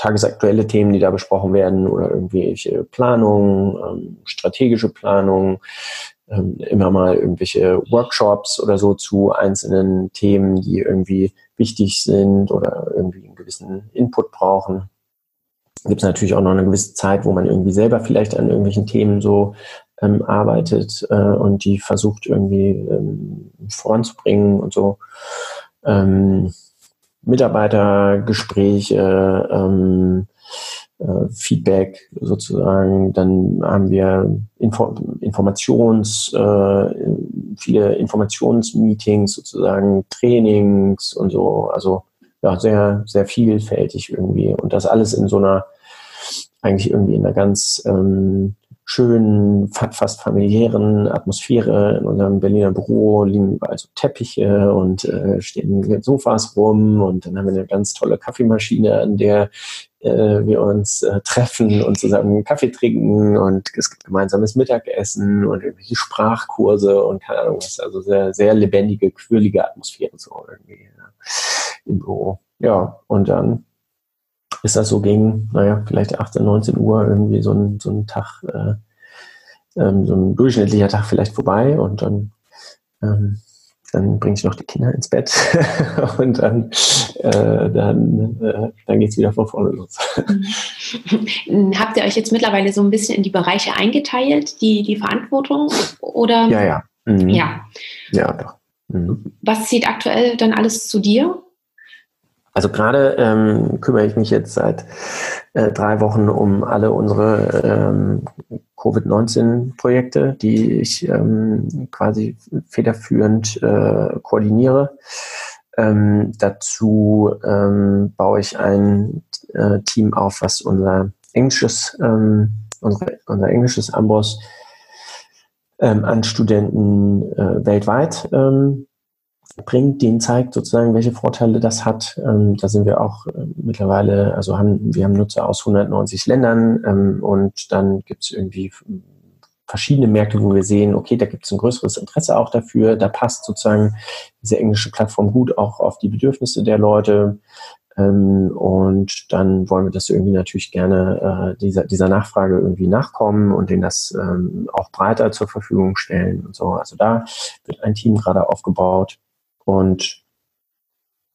tagesaktuelle Themen, die da besprochen werden oder irgendwelche Planungen, ähm, strategische Planungen, ähm, immer mal irgendwelche Workshops oder so zu einzelnen Themen, die irgendwie wichtig sind oder irgendwie einen gewissen Input brauchen. Gibt es natürlich auch noch eine gewisse Zeit, wo man irgendwie selber vielleicht an irgendwelchen Themen so ähm, arbeitet äh, und die versucht irgendwie ähm, voranzubringen und so. Ähm, Mitarbeitergespräche, ähm, äh, Feedback sozusagen. Dann haben wir Info Informations, äh, viele Informationsmeetings sozusagen, Trainings und so. Also ja, sehr, sehr vielfältig irgendwie. Und das alles in so einer, eigentlich irgendwie in einer ganz ähm, schönen, fast familiären Atmosphäre. In unserem Berliner Büro liegen überall so Teppiche und äh, stehen Sofas rum und dann haben wir eine ganz tolle Kaffeemaschine, an der äh, wir uns äh, treffen und zusammen Kaffee trinken und es gibt gemeinsames Mittagessen und irgendwelche Sprachkurse und keine Ahnung was. Also sehr, sehr lebendige, quirlige Atmosphäre so irgendwie ja, im Büro. Ja, und dann ist das so gegen, naja, vielleicht 18, 19 Uhr irgendwie so ein, so ein Tag, äh, ähm, so ein durchschnittlicher Tag vielleicht vorbei und dann, ähm, dann bringe ich noch die Kinder ins Bett <laughs> und dann, äh, dann, äh, dann geht es wieder von vorne los. Mhm. Habt ihr euch jetzt mittlerweile so ein bisschen in die Bereiche eingeteilt, die, die Verantwortung? Oder? Ja, ja. Mhm. Ja. Ja, doch. Mhm. Was zieht aktuell dann alles zu dir? Also gerade ähm, kümmere ich mich jetzt seit äh, drei Wochen um alle unsere ähm, Covid-19-Projekte, die ich ähm, quasi federführend äh, koordiniere. Ähm, dazu ähm, baue ich ein äh, Team auf, was unser englisches, ähm, unsere, unser englisches Amboss ähm, an Studenten äh, weltweit ähm, bringt, den zeigt sozusagen, welche Vorteile das hat. Ähm, da sind wir auch äh, mittlerweile, also haben, wir haben Nutzer aus 190 Ländern ähm, und dann gibt es irgendwie verschiedene Märkte, wo wir sehen, okay, da gibt es ein größeres Interesse auch dafür. Da passt sozusagen diese englische Plattform gut auch auf die Bedürfnisse der Leute. Ähm, und dann wollen wir das irgendwie natürlich gerne äh, dieser, dieser Nachfrage irgendwie nachkommen und denen das ähm, auch breiter zur Verfügung stellen und so. Also da wird ein Team gerade aufgebaut. Und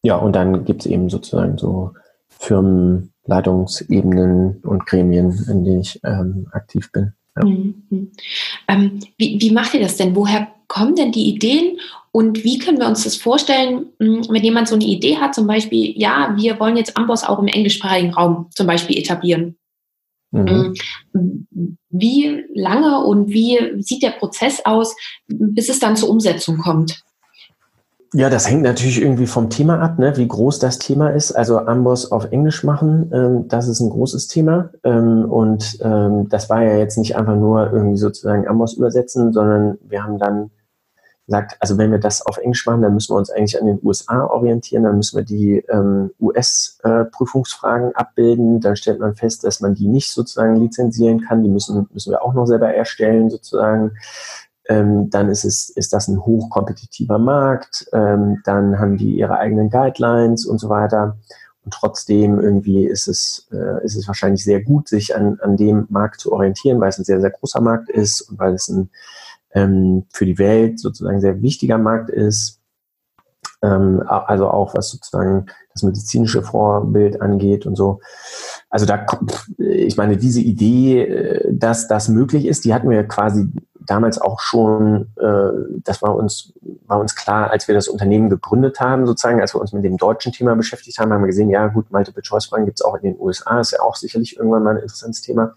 ja, und dann gibt es eben sozusagen so Firmenleitungsebenen und Gremien, in denen ich ähm, aktiv bin. Ja. Mhm. Ähm, wie, wie macht ihr das denn? Woher kommen denn die Ideen und wie können wir uns das vorstellen, hm, wenn jemand so eine Idee hat, zum Beispiel, ja, wir wollen jetzt Amboss auch im englischsprachigen Raum zum Beispiel etablieren. Mhm. Hm, wie lange und wie sieht der Prozess aus, bis es dann zur Umsetzung kommt? Ja, das hängt natürlich irgendwie vom Thema ab, ne? wie groß das Thema ist. Also Amboss auf Englisch machen, ähm, das ist ein großes Thema. Ähm, und ähm, das war ja jetzt nicht einfach nur irgendwie sozusagen Amboss übersetzen, sondern wir haben dann gesagt, also wenn wir das auf Englisch machen, dann müssen wir uns eigentlich an den USA orientieren, dann müssen wir die ähm, US-Prüfungsfragen äh, abbilden. Dann stellt man fest, dass man die nicht sozusagen lizenzieren kann. Die müssen, müssen wir auch noch selber erstellen sozusagen. Ähm, dann ist es, ist das ein hochkompetitiver Markt. Ähm, dann haben die ihre eigenen Guidelines und so weiter. Und trotzdem irgendwie ist es, äh, ist es wahrscheinlich sehr gut, sich an, an dem Markt zu orientieren, weil es ein sehr, sehr großer Markt ist und weil es ein ähm, für die Welt sozusagen sehr wichtiger Markt ist. Ähm, also auch was sozusagen das medizinische Vorbild angeht und so. Also da, ich meine, diese Idee, äh, dass das möglich ist, die hatten wir quasi damals auch schon, äh, das war uns, war uns klar, als wir das Unternehmen gegründet haben, sozusagen, als wir uns mit dem deutschen Thema beschäftigt haben, haben wir gesehen, ja gut, Multiple Choice Fragen gibt es auch in den USA, ist ja auch sicherlich irgendwann mal ein interessantes Thema.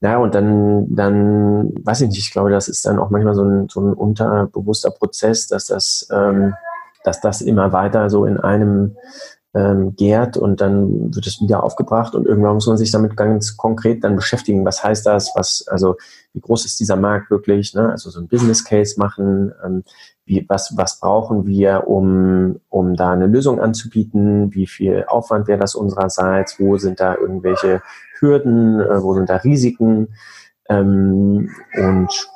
Ja, und dann, dann, weiß ich nicht, ich glaube, das ist dann auch manchmal so ein, so ein unterbewusster Prozess, dass das, ähm, dass das immer weiter so in einem ähm, gärt und dann wird es wieder aufgebracht und irgendwann muss man sich damit ganz konkret dann beschäftigen. Was heißt das? Was, also wie groß ist dieser Markt wirklich? Ne? Also so ein Business Case machen. Ähm, wie, was, was brauchen wir, um, um da eine Lösung anzubieten? Wie viel Aufwand wäre das unsererseits? Wo sind da irgendwelche Hürden? Äh, wo sind da Risiken? Ähm, und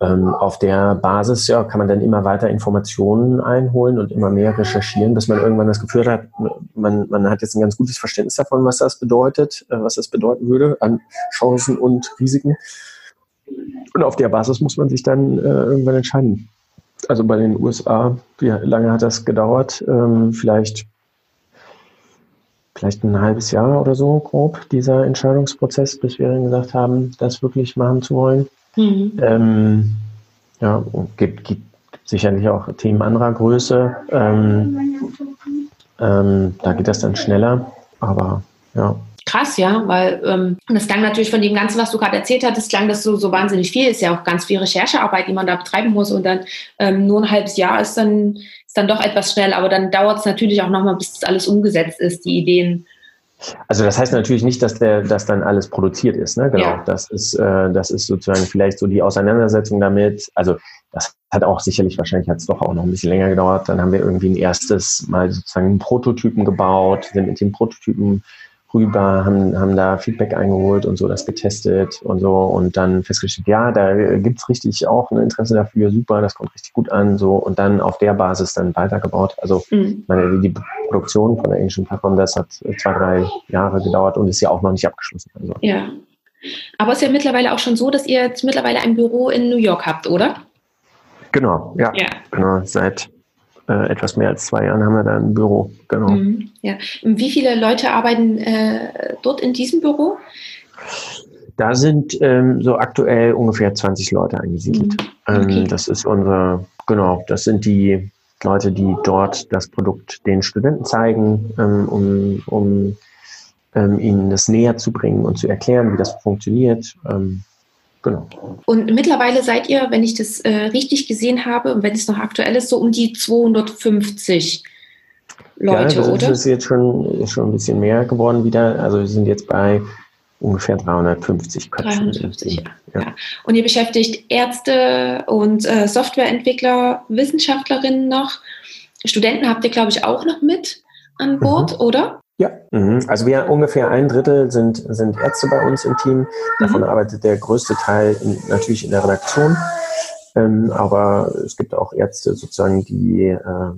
ähm, auf der Basis ja, kann man dann immer weiter Informationen einholen und immer mehr recherchieren, bis man irgendwann das Gefühl hat, man, man hat jetzt ein ganz gutes Verständnis davon, was das bedeutet, äh, was das bedeuten würde an Chancen und Risiken. Und auf der Basis muss man sich dann äh, irgendwann entscheiden. Also bei den USA, wie lange hat das gedauert? Ähm, vielleicht, vielleicht ein halbes Jahr oder so grob, dieser Entscheidungsprozess, bis wir dann gesagt haben, das wirklich machen zu wollen. Mhm. Ähm, ja, gibt, gibt sicherlich auch Themen anderer Größe. Ähm, ähm, da geht das dann schneller, aber ja. Krass, ja, weil ähm, das klang natürlich von dem Ganzen, was du gerade erzählt hattest, klang das so, so wahnsinnig viel. Ist ja auch ganz viel Recherchearbeit, die man da betreiben muss und dann ähm, nur ein halbes Jahr ist dann, ist dann doch etwas schnell, aber dann dauert es natürlich auch nochmal, bis das alles umgesetzt ist, die Ideen. Also das heißt natürlich nicht, dass der, dass dann alles produziert ist, ne? Genau. Ja. Das ist, äh, das ist sozusagen vielleicht so die Auseinandersetzung damit. Also das hat auch sicherlich, wahrscheinlich hat es doch auch noch ein bisschen länger gedauert. Dann haben wir irgendwie ein erstes Mal sozusagen einen Prototypen gebaut, sind mit dem Prototypen rüber, haben, haben da Feedback eingeholt und so das getestet und so und dann festgestellt, ja, da gibt's richtig auch ein Interesse dafür, super, das kommt richtig gut an, so und dann auf der Basis dann weitergebaut. Also mhm. meine, die Produktion von der englischen Plattform, das hat zwei, drei Jahre gedauert und ist ja auch noch nicht abgeschlossen. Also. Ja. Aber es ist ja mittlerweile auch schon so, dass ihr jetzt mittlerweile ein Büro in New York habt, oder? Genau, ja. ja. Genau, seit äh, etwas mehr als zwei Jahren haben wir da ein Büro. Genau. Mhm, ja. Wie viele Leute arbeiten äh, dort in diesem Büro? Da sind ähm, so aktuell ungefähr 20 Leute angesiedelt. Mhm. Okay. Ähm, das ist unser, genau, das sind die Leute, die dort das Produkt den Studenten zeigen, ähm, um, um ähm, ihnen das näher zu bringen und zu erklären, wie das funktioniert. Genau. Und mittlerweile seid ihr, wenn ich das äh, richtig gesehen habe und wenn es noch aktuell ist, so um die 250 Leute, ja, oder? Das ist jetzt schon, schon ein bisschen mehr geworden wieder. Also wir sind jetzt bei ungefähr 350 Köpfen. 350, ja. ja. Und ihr beschäftigt Ärzte und äh, Softwareentwickler, Wissenschaftlerinnen noch. Studenten habt ihr, glaube ich, auch noch mit an Bord, mhm. oder? Ja, mhm. also wir ungefähr ein Drittel sind, sind Ärzte bei uns im Team. Davon mhm. arbeitet der größte Teil in, natürlich in der Redaktion. Ähm, aber es gibt auch Ärzte sozusagen, die, äh,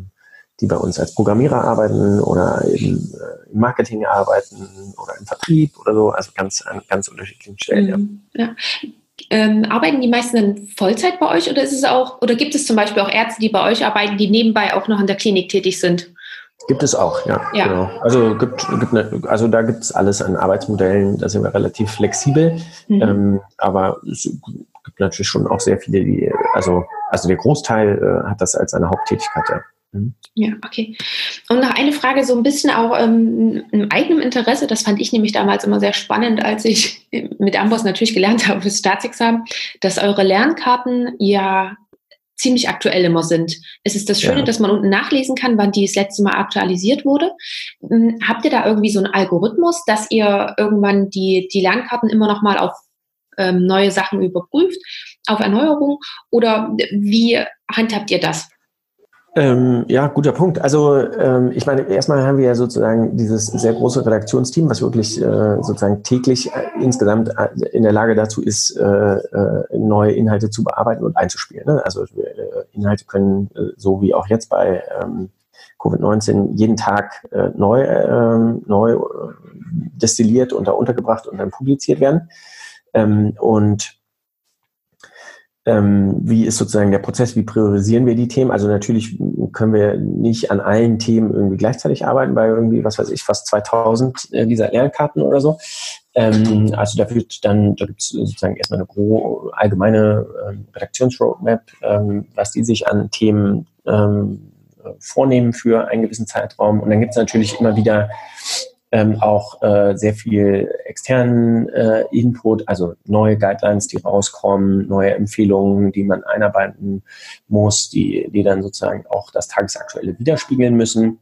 die bei uns als Programmierer arbeiten oder im, äh, im Marketing arbeiten oder im Vertrieb oder so. Also ganz an ganz unterschiedlichen Stellen. Mhm. Ja. Ähm, arbeiten die meisten dann Vollzeit bei euch oder ist es auch, oder gibt es zum Beispiel auch Ärzte, die bei euch arbeiten, die nebenbei auch noch in der Klinik tätig sind? Gibt es auch, ja. ja. Genau. Also, gibt, gibt eine, also da gibt es alles an Arbeitsmodellen, da sind wir relativ flexibel. Mhm. Ähm, aber es gibt natürlich schon auch sehr viele, die, also, also der Großteil äh, hat das als eine Haupttätigkeit, ja. Mhm. Ja, okay. Und noch eine Frage, so ein bisschen auch ähm, im eigenen Interesse, das fand ich nämlich damals immer sehr spannend, als ich mit Amboss natürlich gelernt <laughs> habe fürs Staatsexamen, dass eure Lernkarten ja ziemlich aktuell immer sind. Es ist das Schöne, ja. dass man unten nachlesen kann, wann die das letzte Mal aktualisiert wurde. Hm, habt ihr da irgendwie so einen Algorithmus, dass ihr irgendwann die, die Lernkarten immer noch mal auf ähm, neue Sachen überprüft, auf Erneuerung? Oder wie handhabt ihr das? Ähm, ja, guter Punkt. Also ähm, ich meine, erstmal haben wir ja sozusagen dieses sehr große Redaktionsteam, was wirklich äh, sozusagen täglich äh, insgesamt äh, in der Lage dazu ist, äh, äh, neue Inhalte zu bearbeiten und einzuspielen. Ne? Also äh, Inhalte können so wie auch jetzt bei ähm, Covid-19 jeden Tag neu, ähm, neu destilliert und da untergebracht und dann publiziert werden. Ähm, und ähm, wie ist sozusagen der Prozess, wie priorisieren wir die Themen? Also natürlich können wir nicht an allen Themen irgendwie gleichzeitig arbeiten, bei irgendwie, was weiß ich, fast 2000 äh, dieser Lernkarten oder so. Ähm, also da wird dann, da gibt es sozusagen erstmal eine grobe, allgemeine ähm, Redaktionsroadmap, ähm, was die sich an Themen ähm, vornehmen für einen gewissen Zeitraum. Und dann gibt es natürlich immer wieder ähm, auch äh, sehr viel externen äh, Input, also neue Guidelines, die rauskommen, neue Empfehlungen, die man einarbeiten muss, die, die dann sozusagen auch das Tagesaktuelle widerspiegeln müssen.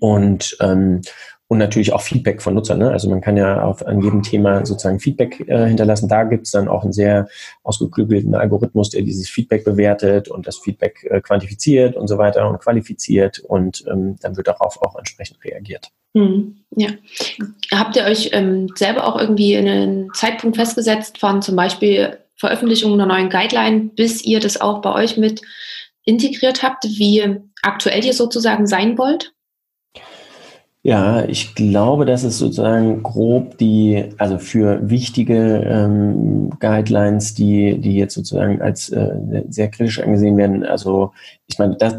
Und ähm, und natürlich auch Feedback von Nutzern. Ne? Also man kann ja auf, an jedem Thema sozusagen Feedback äh, hinterlassen. Da gibt es dann auch einen sehr ausgeklügelten Algorithmus, der dieses Feedback bewertet und das Feedback äh, quantifiziert und so weiter und qualifiziert und ähm, dann wird darauf auch entsprechend reagiert. Hm, ja. Habt ihr euch ähm, selber auch irgendwie einen Zeitpunkt festgesetzt von zum Beispiel Veröffentlichung einer neuen Guideline, bis ihr das auch bei euch mit integriert habt, wie aktuell ihr sozusagen sein wollt? Ja, ich glaube, dass es sozusagen grob die, also für wichtige ähm, Guidelines, die, die jetzt sozusagen als äh, sehr kritisch angesehen werden, also ich meine, das,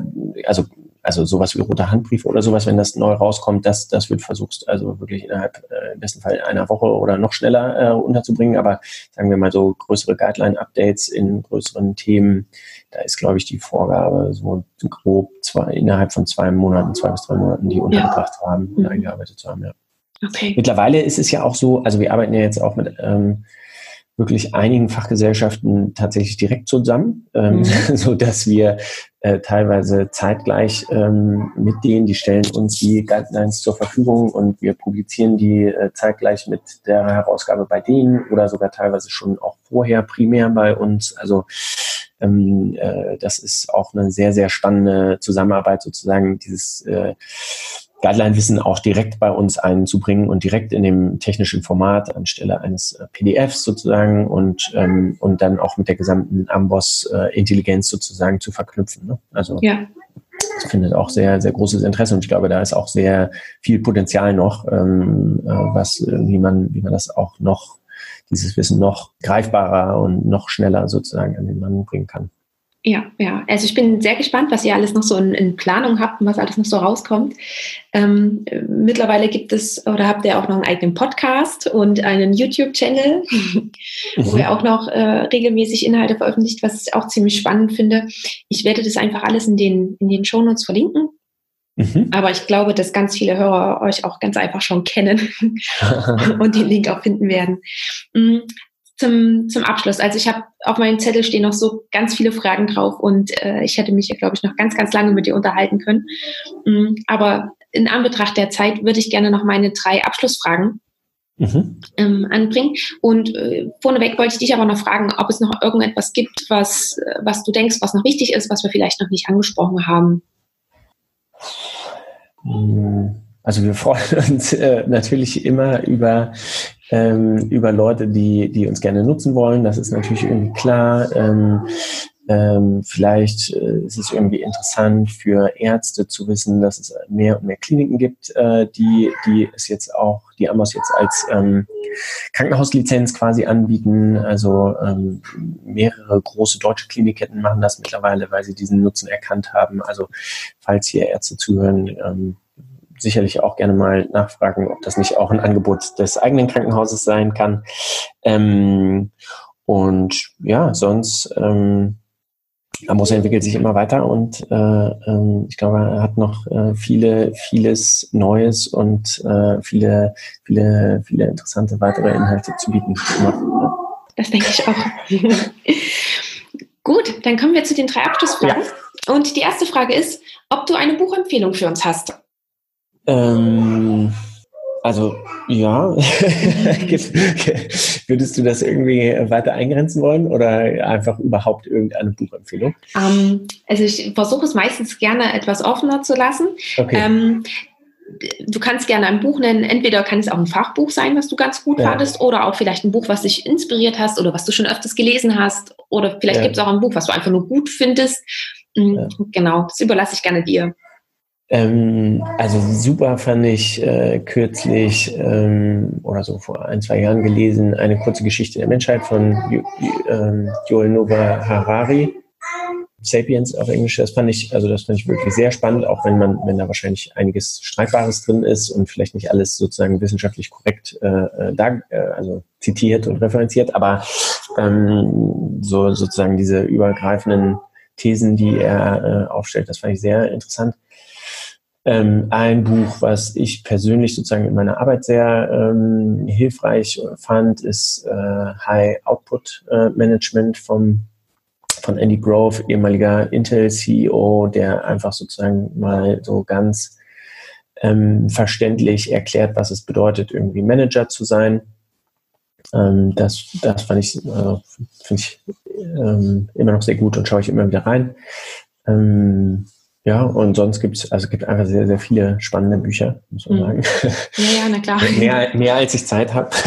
also also sowas wie rote Handbriefe oder sowas, wenn das neu rauskommt, das, das wird versucht, also wirklich innerhalb äh, im besten Fall einer Woche oder noch schneller äh, unterzubringen. Aber sagen wir mal so größere Guideline-Updates in größeren Themen, da ist, glaube ich, die Vorgabe so grob zwei, innerhalb von zwei Monaten, zwei bis drei Monaten, die untergebracht ja. haben und mhm. eingearbeitet zu haben, ja. Okay. Mittlerweile ist es ja auch so, also wir arbeiten ja jetzt auch mit ähm, wirklich einigen Fachgesellschaften tatsächlich direkt zusammen, ähm, mhm. <laughs> so dass wir äh, teilweise zeitgleich ähm, mit denen, die stellen uns die Guidelines zur Verfügung und wir publizieren die äh, zeitgleich mit der Herausgabe bei denen oder sogar teilweise schon auch vorher primär bei uns. Also ähm, äh, das ist auch eine sehr, sehr spannende Zusammenarbeit sozusagen, dieses äh, Guideline-Wissen auch direkt bei uns einzubringen und direkt in dem technischen Format anstelle eines äh, PDFs sozusagen und, ähm, und dann auch mit der gesamten Amboss-Intelligenz äh, sozusagen zu verknüpfen. Ne? Also ja. das findet auch sehr, sehr großes Interesse und ich glaube, da ist auch sehr viel Potenzial noch, ähm, äh, was, äh, wie man, wie man das auch noch, dieses Wissen noch greifbarer und noch schneller sozusagen an den Mann bringen kann. Ja, ja. Also ich bin sehr gespannt, was ihr alles noch so in, in Planung habt und was alles noch so rauskommt. Ähm, mittlerweile gibt es oder habt ihr auch noch einen eigenen Podcast und einen YouTube-Channel, <laughs> mhm. wo ihr auch noch äh, regelmäßig Inhalte veröffentlicht, was ich auch ziemlich spannend finde. Ich werde das einfach alles in den, in den Shownotes verlinken. Mhm. Aber ich glaube, dass ganz viele Hörer euch auch ganz einfach schon kennen <laughs> und den Link auch finden werden. Mm, zum, zum Abschluss. Also ich habe auf meinem Zettel stehen noch so ganz viele Fragen drauf und äh, ich hätte mich, glaube ich, noch ganz, ganz lange mit dir unterhalten können. Mhm, aber in Anbetracht der Zeit würde ich gerne noch meine drei Abschlussfragen mhm. ähm, anbringen. Und äh, vorneweg wollte ich dich aber noch fragen, ob es noch irgendetwas gibt, was, was du denkst, was noch wichtig ist, was wir vielleicht noch nicht angesprochen haben. Also wir freuen <laughs> uns äh, natürlich immer über, ähm, über Leute, die, die uns gerne nutzen wollen. Das ist natürlich irgendwie klar. Ähm, Ähm, vielleicht äh, ist es irgendwie interessant für Ärzte zu wissen, dass es mehr und mehr Kliniken gibt, äh, die, die es jetzt auch, die Amos jetzt als ähm, Krankenhauslizenz quasi anbieten. Also ähm, mehrere große deutsche Klinikketten machen das mittlerweile, weil sie diesen Nutzen erkannt haben. Also falls hier Ärzte zuhören, ähm, sicherlich auch gerne mal nachfragen, ob das nicht auch ein Angebot des eigenen Krankenhauses sein kann. Ähm, und ja, sonst ähm, Amos entwickelt sich immer weiter und äh, ähm, ich glaube, er hat noch äh, viele, vieles Neues und äh, viele, viele, viele interessante weitere Inhalte zu bieten. Das denke ich auch. Gut, dann kommen wir zu den drei Abschlussfragen. Ja. Und die erste Frage ist, ob du eine Buchempfehlung für uns hast. Ähm, also ja, <laughs> würdest du das irgendwie weiter eingrenzen wollen oder einfach überhaupt irgendeine Buchempfehlung? Um, ähm, also ich versuche es meistens gerne etwas offener zu lassen. Okay. Ähm, du kannst gerne ein Buch nennen. Entweder kann es auch ein Fachbuch sein, was du ganz gut ja. fandest, oder auch vielleicht ein Buch, was dich inspiriert hast oder was du schon öfters gelesen hast. Oder vielleicht ja. gibt es auch ein Buch, was du einfach nur gut findest. Mm, ja. Genau, das überlasse ich gerne dir. Ähm, also super fand ich äh, kürzlich ähm, oder so vor ein, zwei Jahren gelesen, eine kurze Geschichte der Menschheit von jo ähm, Joel Nova Harari. Sapiens auf Englisch, das fand ich, also das fand ich wirklich sehr spannend, auch wenn man, wenn da wahrscheinlich einiges Streitbares drin ist und vielleicht nicht alles sozusagen wissenschaftlich korrekt äh, äh da, äh, also zitiert und referenziert, aber ähm, so sozusagen diese übergreifenden Thesen, die er äh, aufstellt, das fand ich sehr interessant. Ähm, ein Buch, was ich persönlich sozusagen in meiner Arbeit sehr ähm, hilfreich fand, ist äh, High Output äh, Management vom, von Andy Grove, ehemaliger Intel-CEO, der einfach sozusagen mal so ganz ähm, verständlich erklärt, was es bedeutet, irgendwie Manager zu sein. Ähm, das, das fand ich, äh, finde ich ähm, immer noch sehr gut und schaue ich immer wieder rein. Ja, und sonst gibt es, also gibt einfach sehr, sehr viele spannende Bücher, muss man mhm. sagen. Ja, ja, na klar. <laughs> mehr, mehr als ich Zeit habe. <laughs>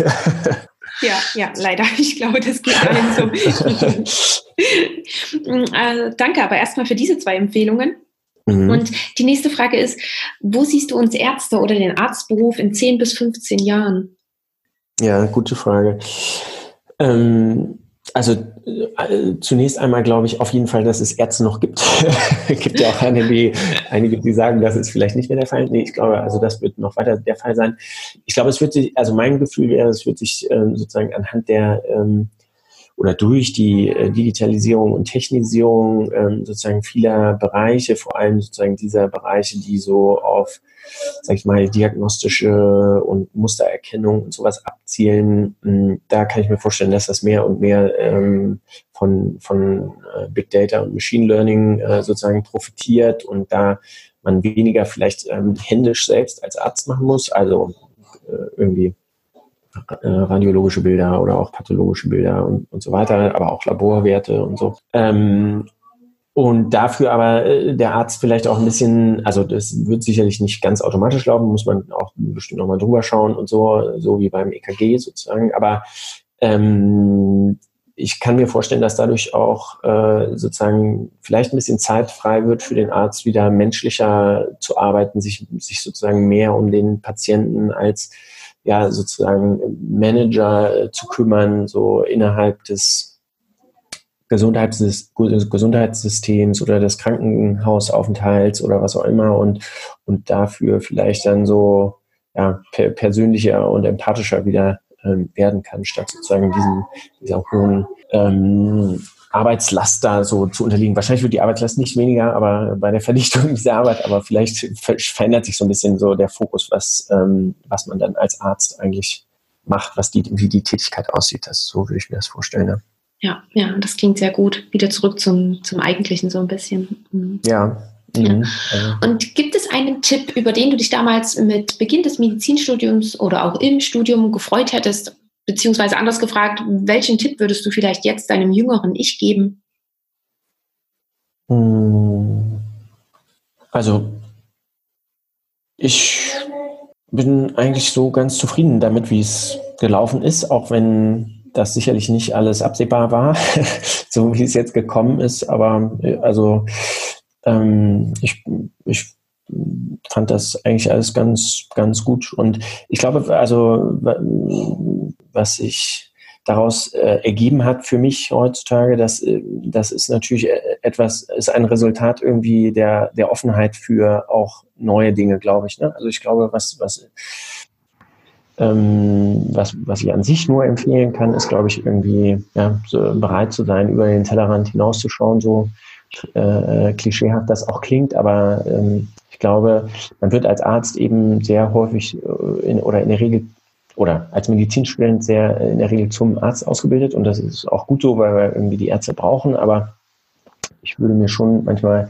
Ja, ja, leider. Ich glaube, das geht allen so. <laughs> äh, danke aber erstmal für diese zwei Empfehlungen. Mhm. Und die nächste Frage ist, wo siehst du uns Ärzte oder den Arztberuf in 10 bis 15 Jahren? Ja, gute Frage. Ähm, also zunächst einmal glaube ich auf jeden Fall, dass es Ärzte noch gibt. <laughs> es gibt ja auch einige, einige, die sagen, das ist vielleicht nicht mehr der Fall. Nee, ich glaube, also das wird noch weiter der Fall sein. Ich glaube, es wird sich, also mein Gefühl wäre, es wird sich ähm, sozusagen anhand der ähm, oder durch die äh, Digitalisierung und Technisierung ähm, sozusagen vieler Bereiche, vor allem sozusagen dieser Bereiche, die so auf, sag ich mal, diagnostische und Mustererkennung und sowas abzielen, ähm, da kann ich mir vorstellen, dass das mehr und mehr ähm, von, von äh, Big Data und Machine Learning äh, sozusagen profitiert und da man weniger vielleicht ähm, händisch selbst als Arzt machen muss, also äh, irgendwie äh, radiologische Bilder oder auch pathologische Bilder und, und so weiter, aber auch Laborwerte und so. Ähm, und dafür aber äh, der Arzt vielleicht auch ein bisschen, also das wird sicherlich nicht ganz automatisch laufen, muss man auch bestimmt nochmal drüber schauen und so, so wie beim EKG sozusagen. Aber ähm, ich kann mir vorstellen, dass dadurch auch äh, sozusagen vielleicht ein bisschen Zeit frei wird für den Arzt, wieder menschlicher zu arbeiten, sich, sich sozusagen mehr um den Patienten als ja sozusagen Manager äh, zu kümmern, so innerhalb des Gesundheits Gesundheitssystems oder des Krankenhausaufenthalts oder was auch immer und, und dafür vielleicht dann so ja, per persönlicher und empathischer wieder ähm, werden kann, statt sozusagen diesen, dieser hohen ähm, Arbeitslast da so zu unterliegen. Wahrscheinlich wird die Arbeitslast nicht weniger, aber bei der Verdichtung <laughs> dieser Arbeit, aber vielleicht verändert sich so ein bisschen so der Fokus, was, ähm, was man dann als Arzt eigentlich macht, was die, wie die Tätigkeit aussieht. Das, so würde ich mir das vorstellen. Ne? Ja, ja, das klingt sehr gut. Wieder zurück zum, zum Eigentlichen so ein bisschen. Mhm. Ja. Mhm. ja. Und gibt es einen Tipp, über den du dich damals mit Beginn des Medizinstudiums oder auch im Studium gefreut hättest, Beziehungsweise anders gefragt, welchen Tipp würdest du vielleicht jetzt deinem jüngeren Ich geben? Hm. Also, ich bin eigentlich so ganz zufrieden damit, wie es gelaufen ist, auch wenn das sicherlich nicht alles absehbar war, <laughs> so wie es jetzt gekommen ist. Aber äh, also ähm, ich, ich fand das eigentlich alles ganz, ganz gut. Und ich glaube, also was sich daraus äh, ergeben hat für mich heutzutage, das, äh, das ist natürlich äh, etwas, ist ein Resultat irgendwie der, der Offenheit für auch neue Dinge, glaube ich. Ne? Also ich glaube, was, was, ähm, was, was ich an sich nur empfehlen kann, ist, glaube ich, irgendwie ja, so bereit zu sein, über den Tellerrand hinauszuschauen, so äh, klischeehaft das auch klingt, aber ähm, ich glaube, man wird als Arzt eben sehr häufig äh, in, oder in der Regel oder als Medizinstudent sehr in der Regel zum Arzt ausgebildet. Und das ist auch gut so, weil wir irgendwie die Ärzte brauchen, aber ich würde mir schon manchmal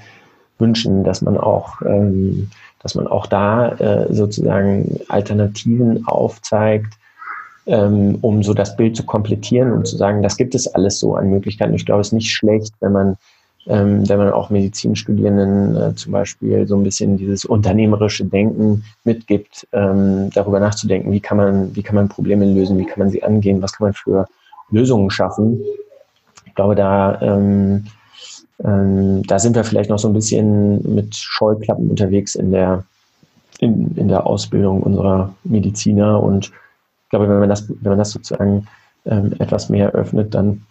wünschen, dass man auch, ähm, dass man auch da äh, sozusagen Alternativen aufzeigt, ähm, um so das Bild zu komplettieren und zu sagen, das gibt es alles so an Möglichkeiten. Ich glaube, es ist nicht schlecht, wenn man ähm, wenn man auch Medizinstudierenden äh, zum Beispiel so ein bisschen dieses unternehmerische Denken mitgibt, ähm, darüber nachzudenken, wie kann man, wie kann man Probleme lösen, wie kann man sie angehen, was kann man für Lösungen schaffen. Ich glaube, da, ähm, ähm, da sind wir vielleicht noch so ein bisschen mit Scheuklappen unterwegs in der, in, in der Ausbildung unserer Mediziner. Und ich glaube, wenn man das, wenn man das sozusagen ähm, etwas mehr öffnet, dann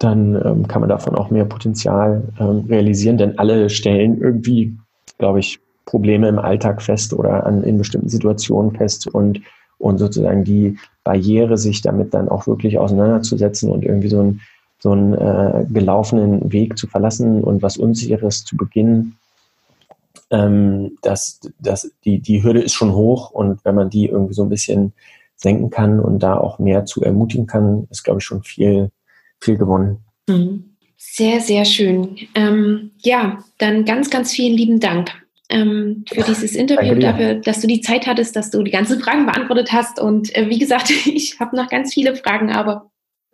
dann ähm, kann man davon auch mehr Potenzial ähm, realisieren, denn alle stellen irgendwie, glaube ich, Probleme im Alltag fest oder an, in bestimmten Situationen fest und, und sozusagen die Barriere, sich damit dann auch wirklich auseinanderzusetzen und irgendwie so einen, so einen äh, gelaufenen Weg zu verlassen und was Unsicheres zu beginnen, ähm, das, das, die, die Hürde ist schon hoch und wenn man die irgendwie so ein bisschen senken kann und da auch mehr zu ermutigen kann, ist, glaube ich, schon viel, viel gewonnen. Mhm. Sehr, sehr schön. Ähm, ja, dann ganz, ganz vielen lieben Dank ähm, für dieses Interview, dafür, dass du die Zeit hattest, dass du die ganzen Fragen beantwortet hast. Und äh, wie gesagt, <laughs> ich habe noch ganz viele Fragen, aber.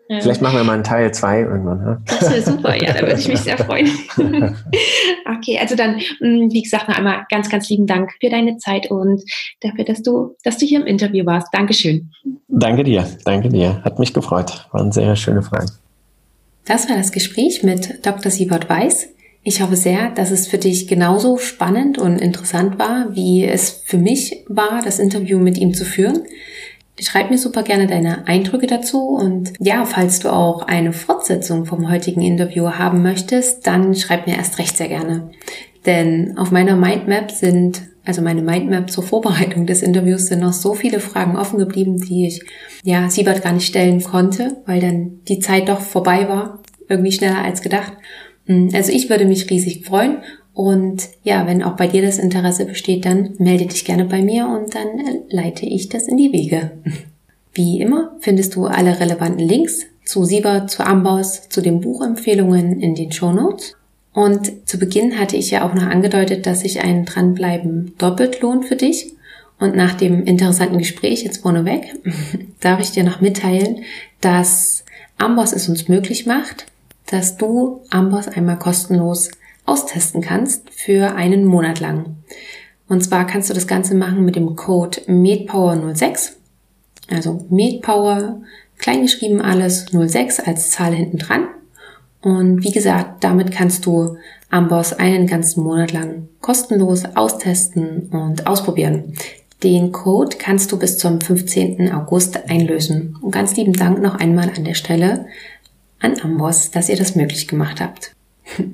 Äh, Vielleicht machen wir mal einen Teil 2 irgendwann. Ja? Das wäre super, ja, da würde ich mich sehr freuen. <laughs> okay, also dann, mm, wie gesagt, noch einmal ganz, ganz lieben Dank für deine Zeit und dafür, dass du, dass du hier im Interview warst. Dankeschön. Danke dir, danke dir. Hat mich gefreut. Waren sehr schöne Fragen. Das war das Gespräch mit Dr. Siebert Weiß. Ich hoffe sehr, dass es für dich genauso spannend und interessant war, wie es für mich war, das Interview mit ihm zu führen. Schreib mir super gerne deine Eindrücke dazu und ja, falls du auch eine Fortsetzung vom heutigen Interview haben möchtest, dann schreib mir erst recht sehr gerne. Denn auf meiner Mindmap sind also meine Mindmap zur Vorbereitung des Interviews sind noch so viele Fragen offen geblieben, die ich ja Siebert gar nicht stellen konnte, weil dann die Zeit doch vorbei war, irgendwie schneller als gedacht. Hm, also ich würde mich riesig freuen und ja, wenn auch bei dir das Interesse besteht, dann melde dich gerne bei mir und dann leite ich das in die Wege. <laughs> Wie immer findest du alle relevanten Links zu Siebert, zu Amboss, zu den Buchempfehlungen in den Show Notes. Und zu Beginn hatte ich ja auch noch angedeutet, dass sich ein Dranbleiben doppelt lohnt für dich. Und nach dem interessanten Gespräch jetzt vorneweg <laughs> darf ich dir noch mitteilen, dass Amboss es uns möglich macht, dass du Amboss einmal kostenlos austesten kannst für einen Monat lang. Und zwar kannst du das Ganze machen mit dem Code MedPower06. Also MedPower, kleingeschrieben alles, 06 als Zahl hinten dran. Und wie gesagt, damit kannst du Amboss einen ganzen Monat lang kostenlos austesten und ausprobieren. Den Code kannst du bis zum 15. August einlösen. Und ganz lieben Dank noch einmal an der Stelle an Amboss, dass ihr das möglich gemacht habt.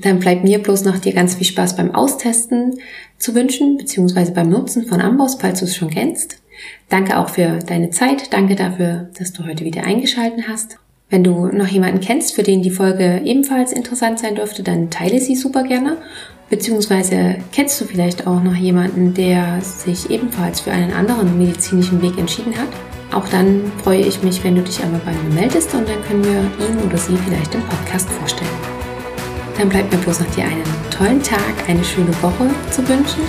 Dann bleibt mir bloß noch dir ganz viel Spaß beim Austesten zu wünschen, beziehungsweise beim Nutzen von Amboss, falls du es schon kennst. Danke auch für deine Zeit. Danke dafür, dass du heute wieder eingeschalten hast. Wenn du noch jemanden kennst, für den die Folge ebenfalls interessant sein dürfte, dann teile sie super gerne. Beziehungsweise kennst du vielleicht auch noch jemanden, der sich ebenfalls für einen anderen medizinischen Weg entschieden hat? Auch dann freue ich mich, wenn du dich einmal bei mir meldest und dann können wir ihn oder sie vielleicht im Podcast vorstellen. Dann bleibt mir bloß noch dir einen tollen Tag, eine schöne Woche zu wünschen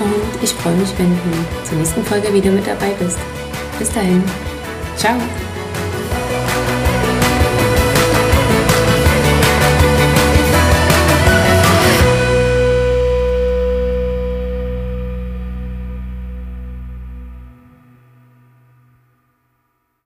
und ich freue mich, wenn du zur nächsten Folge wieder mit dabei bist. Bis dahin. Ciao.